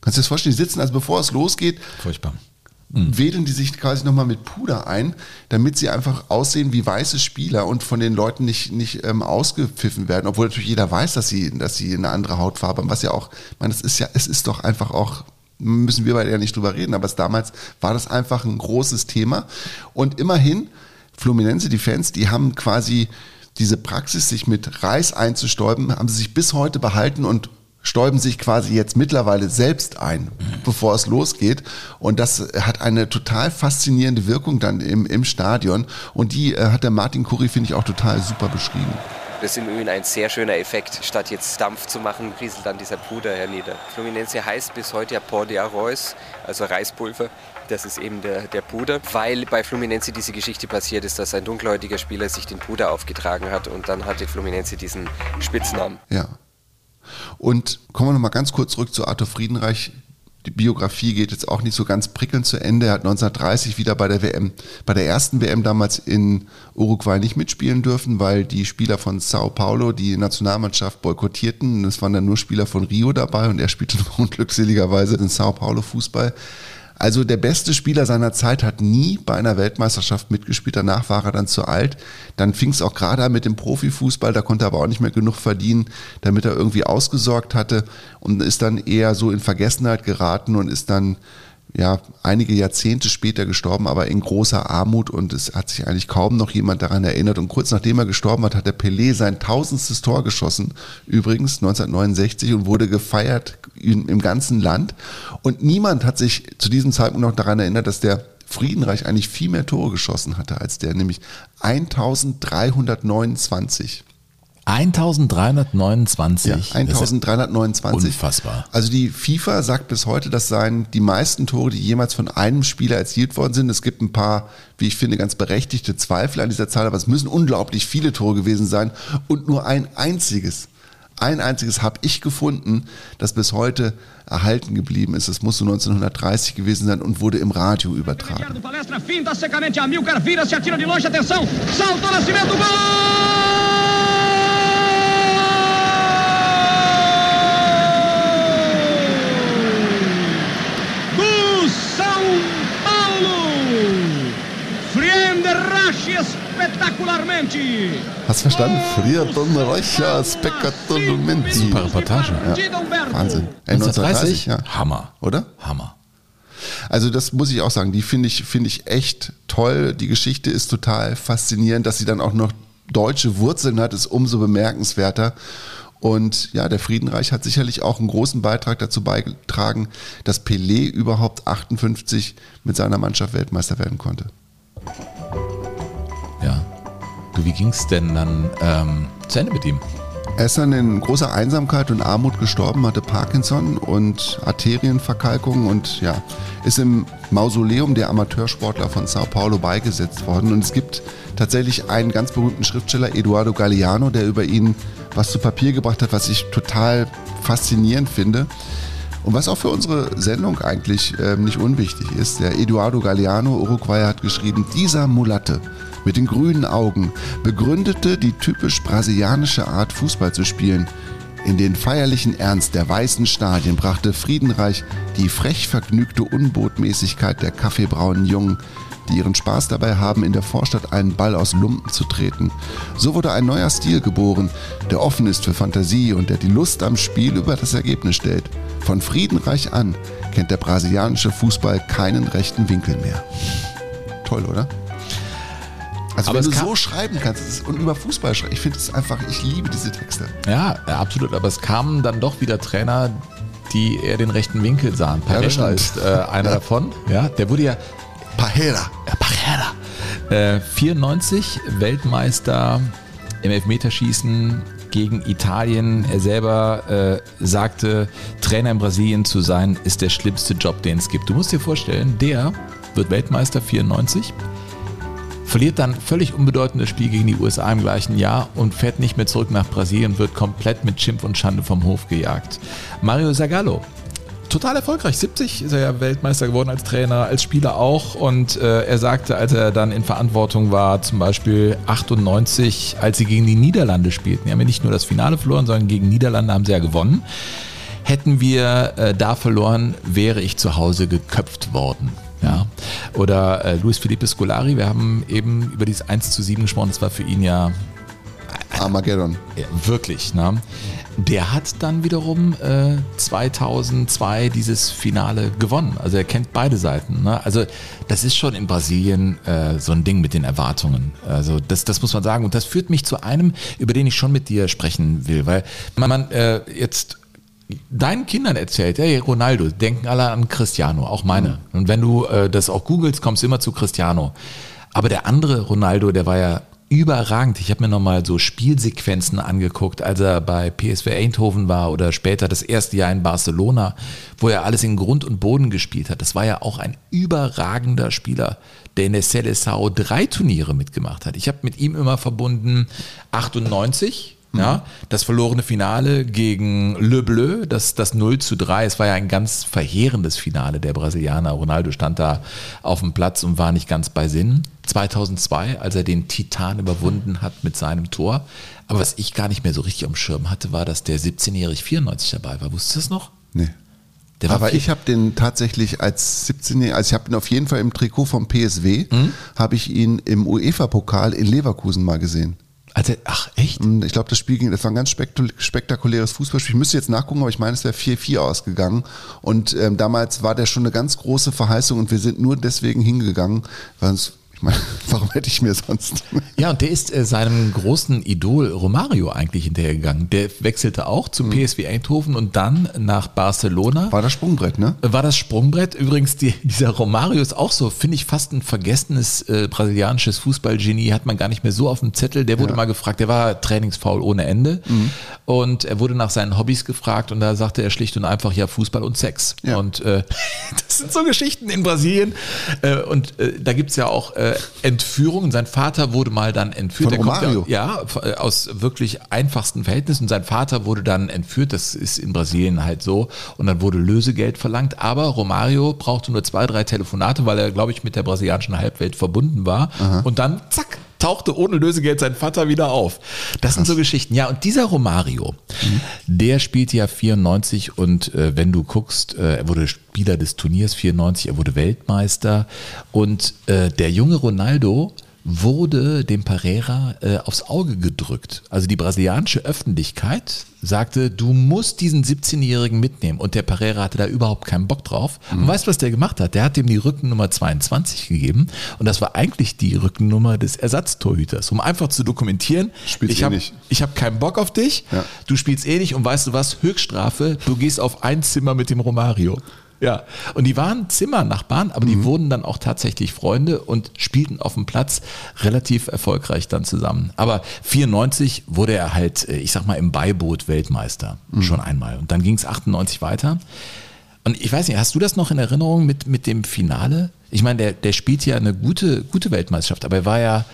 Kannst du dir das vorstellen? Die sitzen, also bevor es losgeht, Furchtbar. wedeln die sich quasi nochmal mit Puder ein, damit sie einfach aussehen wie weiße Spieler und von den Leuten nicht, nicht ähm, ausgepfiffen werden, obwohl natürlich jeder weiß, dass sie, dass sie eine andere Hautfarbe haben, was ja auch, ich meine, das ist ja, es ist doch einfach auch, müssen wir beide ja nicht drüber reden, aber damals war das einfach ein großes Thema und immerhin, Fluminense, die Fans, die haben quasi diese Praxis, sich mit Reis einzustäuben, haben sie sich bis heute behalten und stäuben sich quasi jetzt mittlerweile selbst ein, bevor es losgeht. Und das hat eine total faszinierende Wirkung dann im, im Stadion. Und die äh, hat der Martin Curry, finde ich, auch total super beschrieben. Das ist im Übrigen ein sehr schöner Effekt. Statt jetzt Dampf zu machen, rieselt dann dieser Puder hernieder. Fluminense heißt bis heute ja Pó de Arroz, also Reispulver. Das ist eben der, der Puder, weil bei Fluminense diese Geschichte passiert ist, dass ein dunkelhäutiger Spieler sich den Puder aufgetragen hat und dann hatte Fluminense diesen Spitznamen. Ja. Und kommen wir nochmal ganz kurz zurück zu Arthur Friedenreich. Die Biografie geht jetzt auch nicht so ganz prickelnd zu Ende. Er hat 1930 wieder bei der WM, bei der ersten WM damals in Uruguay nicht mitspielen dürfen, weil die Spieler von Sao Paulo die Nationalmannschaft boykottierten. Es waren dann nur Spieler von Rio dabei und er spielte unglückseligerweise in Sao Paulo Fußball. Also der beste Spieler seiner Zeit hat nie bei einer Weltmeisterschaft mitgespielt. Danach war er dann zu alt. Dann fing es auch gerade an mit dem Profifußball. Da konnte er aber auch nicht mehr genug verdienen, damit er irgendwie ausgesorgt hatte und ist dann eher so in Vergessenheit geraten und ist dann ja, einige Jahrzehnte später gestorben, aber in großer Armut und es hat sich eigentlich kaum noch jemand daran erinnert. Und kurz nachdem er gestorben hat, hat der Pelé sein tausendstes Tor geschossen, übrigens 1969 und wurde gefeiert in, im ganzen Land. Und niemand hat sich zu diesem Zeitpunkt noch daran erinnert, dass der Friedenreich eigentlich viel mehr Tore geschossen hatte als der, nämlich 1329. 1329. Ja, 1329. Unfassbar. Also die FIFA sagt bis heute, das seien die meisten Tore, die jemals von einem Spieler erzielt worden sind. Es gibt ein paar, wie ich finde, ganz berechtigte Zweifel an dieser Zahl, aber es müssen unglaublich viele Tore gewesen sein und nur ein einziges. Ein einziges habe ich gefunden, das bis heute erhalten geblieben ist. Es muss so 1930 gewesen sein und wurde im Radio übertragen. Salto, Nascimento, gol! Do São Paulo! Friende Rasch espetacularmente! Hast verstanden? Frier Donnerreicher Spektakularmente. Super Reportage. Ja. Wahnsinn. Ey, 1930? ja. Hammer. Oder? Hammer. Also das muss ich auch sagen, die finde ich, finde ich echt toll. Die Geschichte ist total faszinierend, dass sie dann auch noch deutsche Wurzeln hat, ist umso bemerkenswerter. Und ja, der Friedenreich hat sicherlich auch einen großen Beitrag dazu beigetragen, dass Pelé überhaupt 58 mit seiner Mannschaft Weltmeister werden konnte. Wie ging es denn dann ähm, zu Ende mit ihm? Er ist dann in großer Einsamkeit und Armut gestorben, hatte Parkinson und Arterienverkalkung und ja, ist im Mausoleum der Amateursportler von Sao Paulo beigesetzt worden. Und es gibt tatsächlich einen ganz berühmten Schriftsteller, Eduardo Galeano, der über ihn was zu Papier gebracht hat, was ich total faszinierend finde. Und was auch für unsere Sendung eigentlich äh, nicht unwichtig ist, der Eduardo Galeano, Uruguayer, hat geschrieben, dieser Mulatte mit den grünen Augen begründete die typisch brasilianische Art Fußball zu spielen. In den feierlichen Ernst der weißen Stadien brachte Friedenreich die frech vergnügte Unbotmäßigkeit der kaffeebraunen Jungen, die ihren Spaß dabei haben, in der Vorstadt einen Ball aus Lumpen zu treten. So wurde ein neuer Stil geboren, der offen ist für Fantasie und der die Lust am Spiel über das Ergebnis stellt. Von Friedenreich an kennt der brasilianische Fußball keinen rechten Winkel mehr. Toll, oder? Also Aber wenn du so schreiben kannst und über Fußball schreiben, ich finde es einfach, ich liebe diese Texte. Ja, ja, absolut. Aber es kamen dann doch wieder Trainer, die eher den rechten Winkel sahen. Ja, Parella stimmt. ist äh, einer Ja. davon. Ja, der wurde ja Pajera. Ja, Parella. Äh, 94 Weltmeister im Elfmeterschießen gegen Italien. Er selber äh, sagte, Trainer in Brasilien zu sein, ist der schlimmste Job, den es gibt. Du musst dir vorstellen, der wird Weltmeister 94, verliert dann völlig unbedeutendes Spiel gegen die USA im gleichen Jahr und fährt nicht mehr zurück nach Brasilien, wird komplett mit Schimpf und Schande vom Hof gejagt. Mario Zagallo, total erfolgreich. 70 ist er ja Weltmeister geworden als Trainer, als Spieler auch. Und äh, er sagte, als er dann in Verantwortung war, zum Beispiel 98, als sie gegen die Niederlande spielten, die haben ja nicht nur das Finale verloren, sondern gegen Niederlande haben sie ja gewonnen. Hätten wir äh, da verloren, wäre ich zu Hause geköpft worden. Ja. Oder äh, Luis Felipe Scolari, wir haben eben über dieses 1 zu 7 gesprochen, das war für ihn ja Armageddon. ja, wirklich, ne? Der hat dann wiederum äh, 2002 dieses Finale gewonnen. Also er kennt beide Seiten. Ne? Also das ist schon in Brasilien äh, so ein Ding mit den Erwartungen. Also das, das muss man sagen. Und das führt mich zu einem, über den ich schon mit dir sprechen will. Weil man, man äh, jetzt deinen Kindern erzählt, hey Ronaldo, denken alle an Cristiano, auch meine. Und wenn du äh, das auch googelst, kommst du immer zu Cristiano. Aber der andere Ronaldo, der war ja überragend. Ich habe mir nochmal so Spielsequenzen angeguckt, als er bei PSV Eindhoven war oder später das erste Jahr in Barcelona, wo er alles in Grund und Boden gespielt hat. Das war ja auch ein überragender Spieler, der in der Seleção drei Turniere mitgemacht hat. Ich habe mit ihm immer verbunden 98, ja, das verlorene Finale gegen Le Bleu, das, das 0 zu 3, es war ja ein ganz verheerendes Finale der Brasilianer. Ronaldo stand da auf dem Platz und war nicht ganz bei Sinn. 2002, als er den Titan überwunden hat mit seinem Tor. Aber was ich gar nicht mehr so richtig am Schirm hatte, war, dass der 17-jährige 94 dabei war. Wusstest du das noch? Nee. Aber ich habe den tatsächlich als 17 also ich habe ihn auf jeden Fall im Trikot vom PSW, Hm? habe ich ihn im UEFA-Pokal in Leverkusen mal gesehen. Also, ach, echt? Ich glaube, das Spiel ging, das war ein ganz spektakuläres Fußballspiel. Ich müsste jetzt nachgucken, aber ich meine, es wäre 4-4 ausgegangen. Und ähm, damals war der schon eine ganz große Verheißung und wir sind nur deswegen hingegangen, weil uns, meine, warum hätte ich mir sonst? Ja, und der ist äh, seinem großen Idol Romario eigentlich hinterhergegangen. Der wechselte auch zum PSV Eindhoven und dann nach Barcelona. War das Sprungbrett, ne? War das Sprungbrett. Übrigens, die, dieser Romario ist auch so, finde ich, fast ein vergessenes äh, brasilianisches Fußballgenie. Hat man gar nicht mehr so auf dem Zettel. Der wurde Ja. mal gefragt, der war trainingsfaul ohne Ende. Mhm. Und er wurde nach seinen Hobbys gefragt und da sagte er schlicht und einfach, ja, Fußball und Sex. Ja. Und äh, das sind so Geschichten in Brasilien. Äh, und äh, da gibt's ja auch äh, Entführungen. Sein Vater wurde mal dann entführt. Von Romario? Ja, ja, aus wirklich einfachsten Verhältnissen. Sein Vater wurde dann entführt. Das ist in Brasilien halt so. Und dann wurde Lösegeld verlangt. Aber Romario brauchte nur zwei, drei Telefonate, weil er, glaube ich, mit der brasilianischen Halbwelt verbunden war. Und dann, zack, tauchte ohne Lösegeld sein Vater wieder auf. Das sind so Geschichten. Ja, und dieser Romario, der spielte ja 94 und äh, wenn du guckst, äh, er wurde Spieler des Turniers 94, er wurde Weltmeister und äh, der junge Ronaldo wurde dem Pereira äh, aufs Auge gedrückt. Also die brasilianische Öffentlichkeit sagte, du musst diesen 17-Jährigen mitnehmen. Und der Pereira hatte da überhaupt keinen Bock drauf. Und weißt du, was der gemacht hat? Der hat ihm die Rückennummer 22 gegeben. Und das war eigentlich die Rückennummer des Ersatztorhüters, um einfach zu dokumentieren, Spielst ich eh habe hab keinen Bock auf dich, Ja. du spielst eh nicht und weißt du was, Höchststrafe, du gehst auf ein Zimmer mit dem Romario. Ja, und die waren Zimmernachbarn, aber die wurden dann auch tatsächlich Freunde und spielten auf dem Platz relativ erfolgreich dann zusammen. Aber 94 wurde er halt, äh, ich sag mal, im Beiboot Weltmeister schon einmal. Und dann ging es 98 weiter. Und ich weiß nicht, hast du das noch in Erinnerung mit, mit dem Finale? Ich meine, der, der spielt ja eine gute, gute Weltmeisterschaft, aber er war ja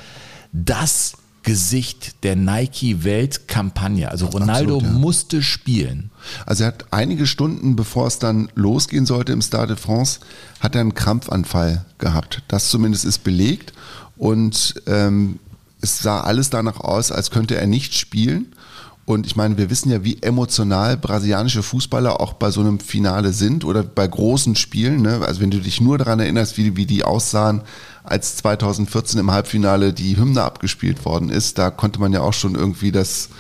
das Gesicht der Nike-Weltkampagne. Also Ronaldo Absolut, ja. musste spielen. Also er hat einige Stunden, bevor es dann losgehen sollte im Stade de France, hat er einen Krampfanfall gehabt. Das zumindest ist belegt. Und ähm, es sah alles danach aus, als könnte er nicht spielen. Und ich meine, wir wissen ja, wie emotional brasilianische Fußballer auch bei so einem Finale sind oder bei großen Spielen. Ne? Also wenn du dich nur daran erinnerst, wie, wie die aussahen, als 2014 im Halbfinale die Hymne abgespielt worden ist, da konnte man ja auch schon irgendwie das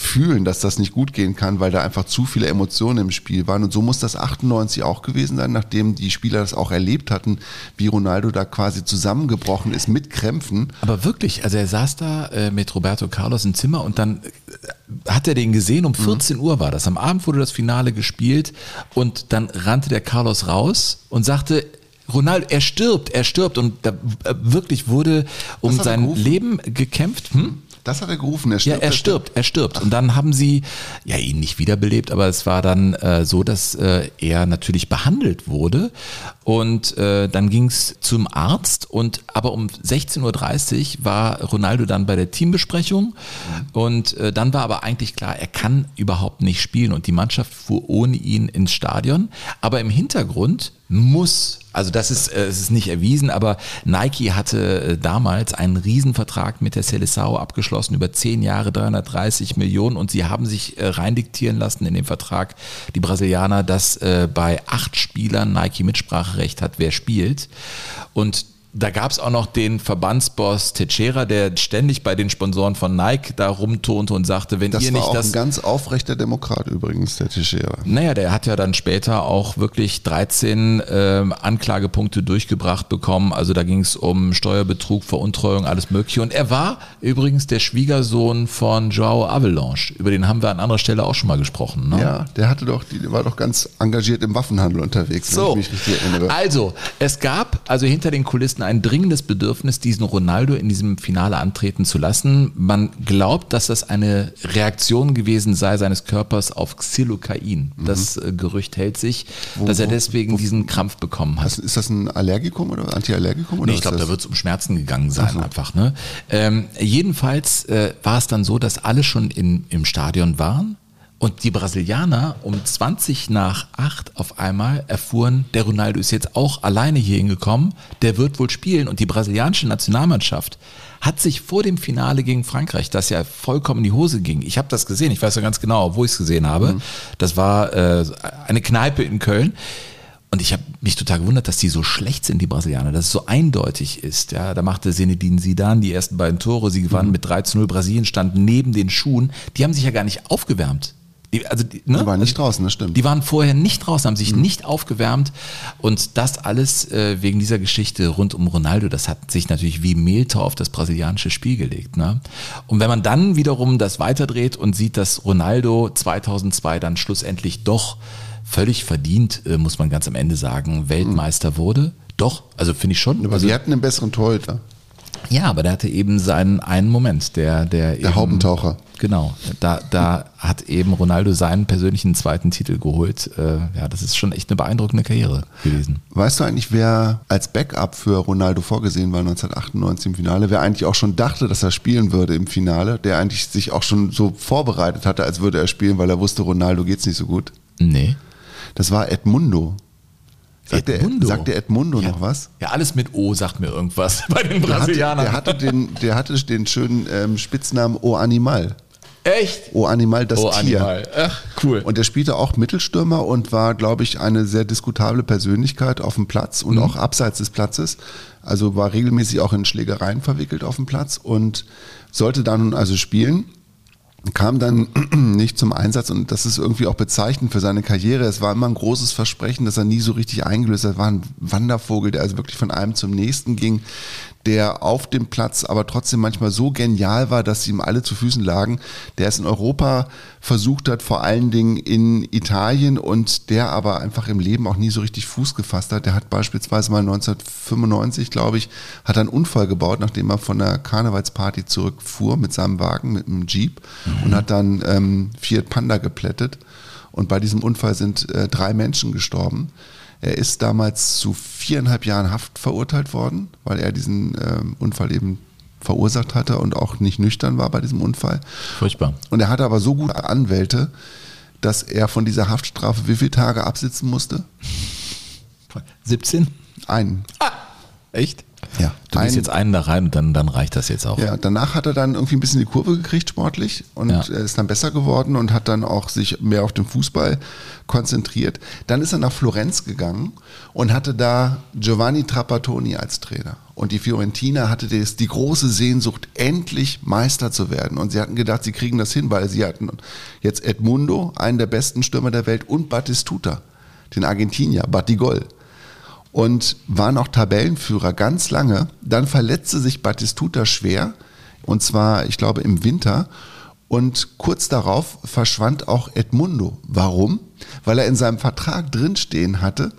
fühlen, dass das nicht gut gehen kann, weil da einfach zu viele Emotionen im Spiel waren. Und so muss das 98 auch gewesen sein, nachdem die Spieler das auch erlebt hatten, wie Ronaldo da quasi zusammengebrochen ist mit Krämpfen. Aber wirklich, also er saß da äh, mit Roberto Carlos im Zimmer und dann äh, hat er den gesehen, um 14 Uhr war das. Am Abend wurde das Finale gespielt und dann rannte der Carlos raus und sagte, Ronaldo, er stirbt, er stirbt und da äh, wirklich wurde um sein? Leben gekämpft. Hm? Das hat er gerufen, er Ja, stirbt. er stirbt, er stirbt. Und dann haben sie ja ihn nicht wiederbelebt, aber es war dann äh, so, dass äh, er natürlich behandelt wurde. Und äh, dann ging es zum Arzt und aber um 16.30 Uhr war Ronaldo dann bei der Teambesprechung. Und äh, dann war aber eigentlich klar, er kann überhaupt nicht spielen. Und die Mannschaft fuhr ohne ihn ins Stadion. Aber im Hintergrund muss, also das ist, äh, es ist nicht erwiesen, aber Nike hatte äh, damals einen Riesenvertrag mit der Seleção abgeschlossen über 10 Jahre, 330 Millionen und sie haben sich äh, reindiktieren lassen in den Vertrag, die Brasilianer, dass bei acht Spielern Nike Mitspracherecht hat, wer spielt. Und da gab es auch noch den Verbandsboss Teixeira, der ständig bei den Sponsoren von Nike da rumtonte und sagte, wenn Das ihr war nicht auch das ein ganz aufrechter Demokrat übrigens, der Teixeira. naja, der hat ja dann später auch wirklich 13 ähm, Anklagepunkte durchgebracht bekommen. Also da ging es um Steuerbetrug, Veruntreuung, alles Mögliche. Und er war übrigens der Schwiegersohn von Joao Avalanche. Über den haben wir an anderer Stelle auch schon mal gesprochen. Ne? Ja, der hatte doch, die, der war doch ganz engagiert im Waffenhandel unterwegs, So, wenn ich mich richtig erinnere. also es gab also hinter den Kulissen ein dringendes Bedürfnis, diesen Ronaldo in diesem Finale antreten zu lassen. Man glaubt, dass das eine Reaktion gewesen sei seines Körpers auf Xylocain. Das äh, Gerücht hält sich, Wo- dass er wo- deswegen diesen Krampf bekommen hat. Was, ist das ein Allergikum oder Antiallergikum? Oder Nee, ich glaube, da wird es um Schmerzen gegangen sein so. einfach. Ne? Ähm, jedenfalls äh, war es dann so, dass alle schon in, im Stadion waren und die Brasilianer um 20 nach 8 auf einmal erfuhren, der Ronaldo ist jetzt auch alleine hier hingekommen, der wird wohl spielen und die brasilianische Nationalmannschaft hat sich vor dem Finale gegen Frankreich, das ja vollkommen in die Hose ging, ich habe das gesehen, ich weiß ja ganz genau, wo ich es gesehen habe, das war äh, eine Kneipe in Köln, Und ich habe mich total gewundert, dass die so schlecht sind, die Brasilianer, dass es so eindeutig ist. Ja, da machte Zinedine Zidane die ersten beiden Tore, sie gewannen mit 3 zu 0, Brasilien stand neben den Schuhen. Die haben sich ja gar nicht aufgewärmt. Die, also die, ne? Die waren nicht draußen, das stimmt. Die waren vorher nicht draußen, haben sich nicht aufgewärmt und das alles äh, wegen dieser Geschichte rund um Ronaldo, das hat sich natürlich wie Mehltau auf das brasilianische Spiel gelegt. Ne? Und wenn man dann wiederum das weiterdreht und sieht, dass Ronaldo 2002 dann schlussendlich doch völlig verdient, äh, muss man ganz am Ende sagen, Weltmeister wurde. Doch, also finde ich schon. Aber also, wir hatten einen besseren Torhüter. Ja, aber der hatte eben seinen einen Moment, der der, Der eben, Haubentaucher. Genau, da da hat eben Ronaldo seinen persönlichen zweiten Titel geholt. Äh, ja, das ist schon echt eine beeindruckende Karriere gewesen. Weißt du eigentlich, wer als Backup für Ronaldo vorgesehen war 1998 im Finale? Wer eigentlich auch schon dachte, dass er spielen würde im Finale? Der eigentlich sich auch schon so vorbereitet hatte, als würde er spielen, weil er wusste, Ronaldo geht's nicht so gut? Nee. Das war Edmundo. Sagt, Edmundo? Der, sagt der Edmundo Ja. noch was? Ja, alles mit O sagt mir irgendwas bei den Der hatte, Brasilianern. der hatte den, der hatte den schönen ähm, Spitznamen O Animal. Echt? O Animal, das Oh, Tier. Animal. Ach, cool. Und der spielte auch Mittelstürmer und war, glaube ich, eine sehr diskutable Persönlichkeit auf dem Platz Mhm. und auch abseits des Platzes. Also war regelmäßig auch in Schlägereien verwickelt auf dem Platz und sollte dann also spielen. Kam dann nicht zum Einsatz und das ist irgendwie auch bezeichnend für seine Karriere. Es war immer ein großes Versprechen, dass er nie so richtig eingelöst hat. War ein Wandervogel, der also wirklich von einem zum nächsten ging, der auf dem Platz aber trotzdem manchmal so genial war, dass sie ihm alle zu Füßen lagen, der es in Europa versucht hat, vor allen Dingen in Italien und der aber einfach im Leben auch nie so richtig Fuß gefasst hat. Der hat beispielsweise mal 1995, glaube ich, hat einen Unfall gebaut, nachdem er von der Karnevalsparty zurückfuhr mit seinem Wagen, mit einem Jeep und hat dann ähm, Fiat Panda geplättet. Und bei diesem Unfall sind äh, drei Menschen gestorben. Er ist damals zu viereinhalb Jahren Haft verurteilt worden, weil er diesen ähm, Unfall eben verursacht hatte und auch nicht nüchtern war bei diesem Unfall. Furchtbar. Und er hatte aber so gute Anwälte, dass er von dieser Haftstrafe wie viele Tage absitzen musste? 17? Einen. Echt? Ja. Du gehst jetzt einen da rein und dann, dann reicht das jetzt auch. Ja, danach hat er dann irgendwie ein bisschen die Kurve gekriegt sportlich und Ja. ist dann besser geworden und hat dann auch sich mehr auf den Fußball konzentriert. Dann ist er nach Florenz gegangen und hatte da Giovanni Trapattoni als Trainer. Und die Fiorentina hatte das, die große Sehnsucht, endlich Meister zu werden. Und sie hatten gedacht, sie kriegen das hin, weil sie hatten jetzt Edmundo, einen der besten Stürmer der Welt, und Battistuta, den Argentinier, Battigol und war noch Tabellenführer ganz lange. Dann verletzte sich Battistuta schwer und zwar, ich glaube, im Winter. Und kurz darauf verschwand auch Edmundo. Warum? Weil er in seinem Vertrag drinstehen hatte,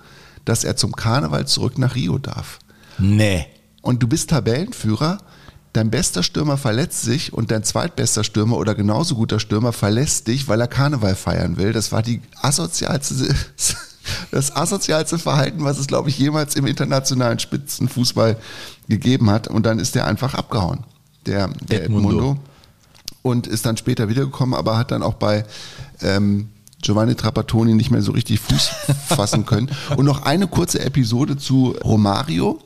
dass er zum Karneval zurück nach Rio darf. Nee. Und du bist Tabellenführer, dein bester Stürmer verletzt sich und dein zweitbester Stürmer oder genauso guter Stürmer verlässt dich, weil er Karneval feiern will. Das war die asozialste, das asozialste Verhalten, was es, glaube ich, jemals im internationalen Spitzenfußball gegeben hat. Und dann ist der einfach abgehauen, der, der Edmundo. Edmundo. Und ist dann später wiedergekommen, aber hat dann auch bei ähm, Giovanni Trapattoni nicht mehr so richtig Fuß fassen können. Und noch eine kurze Episode zu Romario.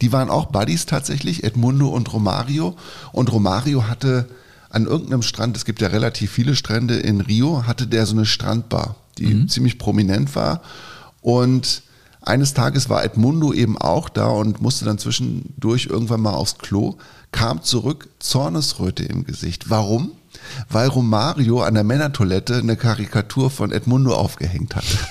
Die waren auch Buddies tatsächlich, Edmundo und Romario. Und Romario hatte an irgendeinem Strand, es gibt ja relativ viele Strände in Rio, hatte der so eine Strandbar, die ziemlich prominent war. Und eines Tages war Edmundo eben auch da und musste dann zwischendurch irgendwann mal aufs Klo, kam zurück, Zornesröte im Gesicht. Warum? Weil Romario an der Männertoilette eine Karikatur von Edmundo aufgehängt hatte.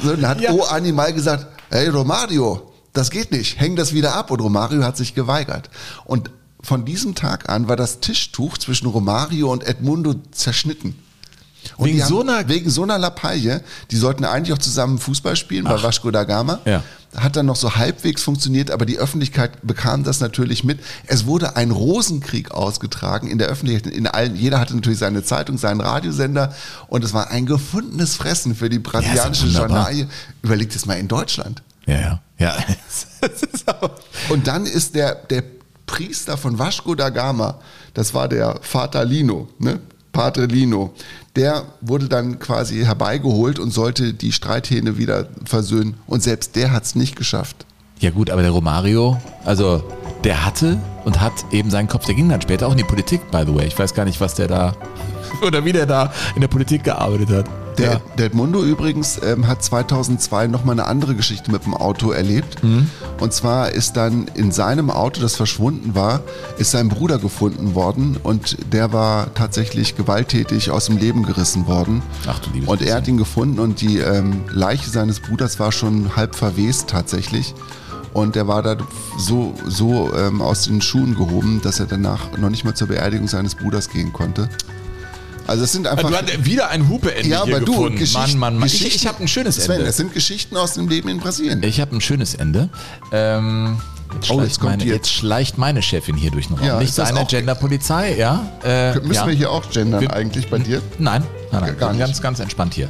So, dann hat O Animal gesagt, hey Romario, das geht nicht, häng das wieder ab. Und Romario hat sich geweigert. Und von diesem Tag an war das Tischtuch zwischen Romario und Edmundo zerschnitten. Und Wegen haben- so einer- wegen so einer Lappalie, die sollten eigentlich auch zusammen Fußball spielen bei Vasco da Gama. Ja. Hat dann noch so halbwegs funktioniert, aber die Öffentlichkeit bekam das natürlich mit. Es wurde ein Rosenkrieg ausgetragen in der Öffentlichkeit. In allen, jeder hatte natürlich seine Zeitung, seinen Radiosender und es war ein gefundenes Fressen für die brasilianische wunderbar. Journalie. Überlegt es mal in Deutschland. Ja, ja. Ja. Und dann ist der, der Priester von Vasco da Gama, das war der Vater Lino, ne? Padre Lino, der wurde dann quasi herbeigeholt und sollte die Streithähne wieder versöhnen. Und selbst der hat es nicht geschafft. Ja gut, aber der Romario, also der hatte und hat eben seinen Kopf, der ging dann später auch in die Politik, by the way. Ich weiß gar nicht, was der da oder wie der da in der Politik gearbeitet hat. Der, Ja. der Edmundo übrigens ähm, hat 2002 nochmal eine andere Geschichte mit dem Auto erlebt. Mhm. Und zwar ist dann in seinem Auto, das verschwunden war, ist sein Bruder gefunden worden und der war tatsächlich gewalttätig aus dem Leben gerissen worden. Ach du liebes Und er hat ihn gefunden und die ähm, Leiche seines Bruders war schon halb verwest tatsächlich. Und er war da so, so ähm, aus den Schuhen gehoben, dass er danach noch nicht mal zur Beerdigung seines Bruders gehen konnte. Also es sind einfach... Du hast wieder ein Hupe-Ende ja, aber du, gefunden. Geschichten, Mann, Mann, Mann. Ich, ich habe ein schönes Sven, Ende. es sind Geschichten aus dem Leben in Brasilien. Ich habe ein schönes Ende. Ähm, jetzt, Oh, schleicht jetzt kommt meine, die- jetzt schleicht meine Chefin hier durch den Raum. Ja, Nicht seine Genderpolizei, ja? Äh, Müssen ja. wir hier auch gendern Wir- eigentlich bei dir? Nein, nein, nein. Gar nicht. Ganz, ganz entspannt hier.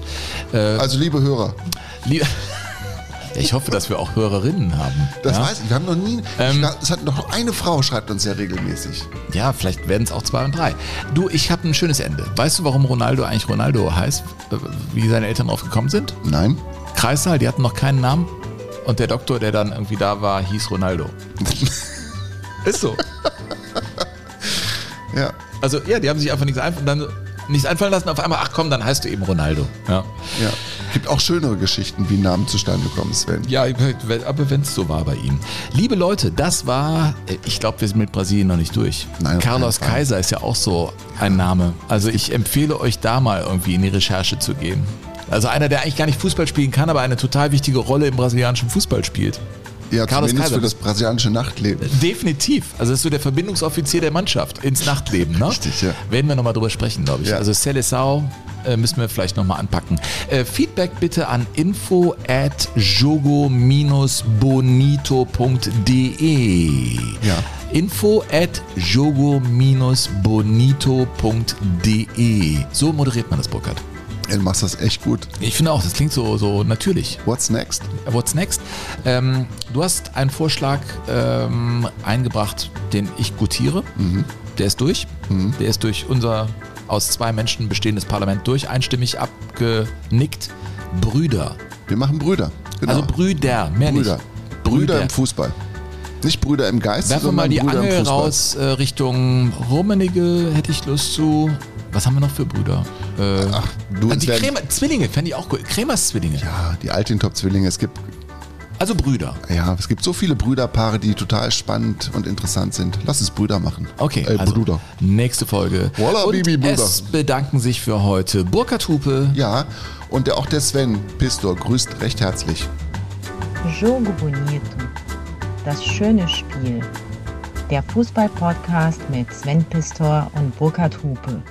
Äh, Also liebe Hörer, lie- ich hoffe, dass wir auch Hörerinnen haben. das ja? weiß ich, wir haben noch nie... Ähm, ich, es hat noch eine Frau, schreibt uns ja regelmäßig. Ja, vielleicht werden es auch zwei und drei. Du, ich habe ein schönes Ende. Weißt du, warum Ronaldo eigentlich Ronaldo heißt? Äh, Wie seine Eltern drauf gekommen sind? Nein? Kreissaal, die hatten noch keinen Namen. Und der Doktor, der dann irgendwie da war, hieß Ronaldo. Ist so. Ja. Also ja, die haben sich einfach nichts einfallen, dann, nichts einfallen lassen. Auf einmal, ach komm, dann heißt du eben Ronaldo. Ja, Ja. Gibt auch schönere Geschichten, wie Namen zustande kommen, Sven. ja aber wenn es so war bei ihm. Liebe Leute, das war, äh, ich glaube, wir sind mit Brasilien noch nicht durch. Nein, Carlos. Kaiser ist ja auch so ein Name. Also ich empfehle euch da mal irgendwie in die Recherche zu gehen. Also einer, der eigentlich gar nicht Fußball spielen kann, aber eine total wichtige Rolle im brasilianischen Fußball spielt. Ja, Carlos zumindest Kaiser. für das brasilianische Nachtleben. Definitiv. Also das ist so der Verbindungsoffizier der Mannschaft ins Nachtleben. Ne? Richtig, ja. Werden wir nochmal drüber sprechen, glaube ich. Ja. Also Seleção äh, müssen wir vielleicht nochmal anpacken. Äh, Feedback bitte an info at jogo-bonito.de Ja. Info at jogo-bonito.de So moderiert man das, Burkhard. Ey, Du machst das echt gut. Ich finde auch, das klingt so, so natürlich. What's next? What's next? Ähm, du hast einen Vorschlag ähm, eingebracht, den ich gutiere. Der ist durch. Der ist durch unser aus zwei Menschen bestehendes Parlament durch, einstimmig abgenickt. Brüder. Wir machen Brüder. Genau. Also Brüder, mehr Brüder. nicht. Brüder im Fußball. Nicht Brüder im Geist, Werfen wir mal sondern die Brüder Angel raus äh, Richtung Rummenigge, hätte ich Lust zu. Was haben wir noch für Brüder? Äh, Ach, du, es die Krämer, Zwillinge, fände ich auch gut. Kremers Zwillinge. Ja, die Altintop-Zwillinge. Es gibt, Also Brüder. ja, es gibt so viele Brüderpaare, die total spannend und interessant sind. Lass es Brüder machen. Okay, Ey, also Bruder. nächste Folge. Voila, Und Bibi, Bruder. es bedanken sich für heute Burkhard Hupe. Ja, und der, auch der Sven Pistor grüßt recht herzlich. Jogo Bonito. Das schöne Spiel. Der Fußball-Podcast mit Sven Pistor und Burkhard Hupe.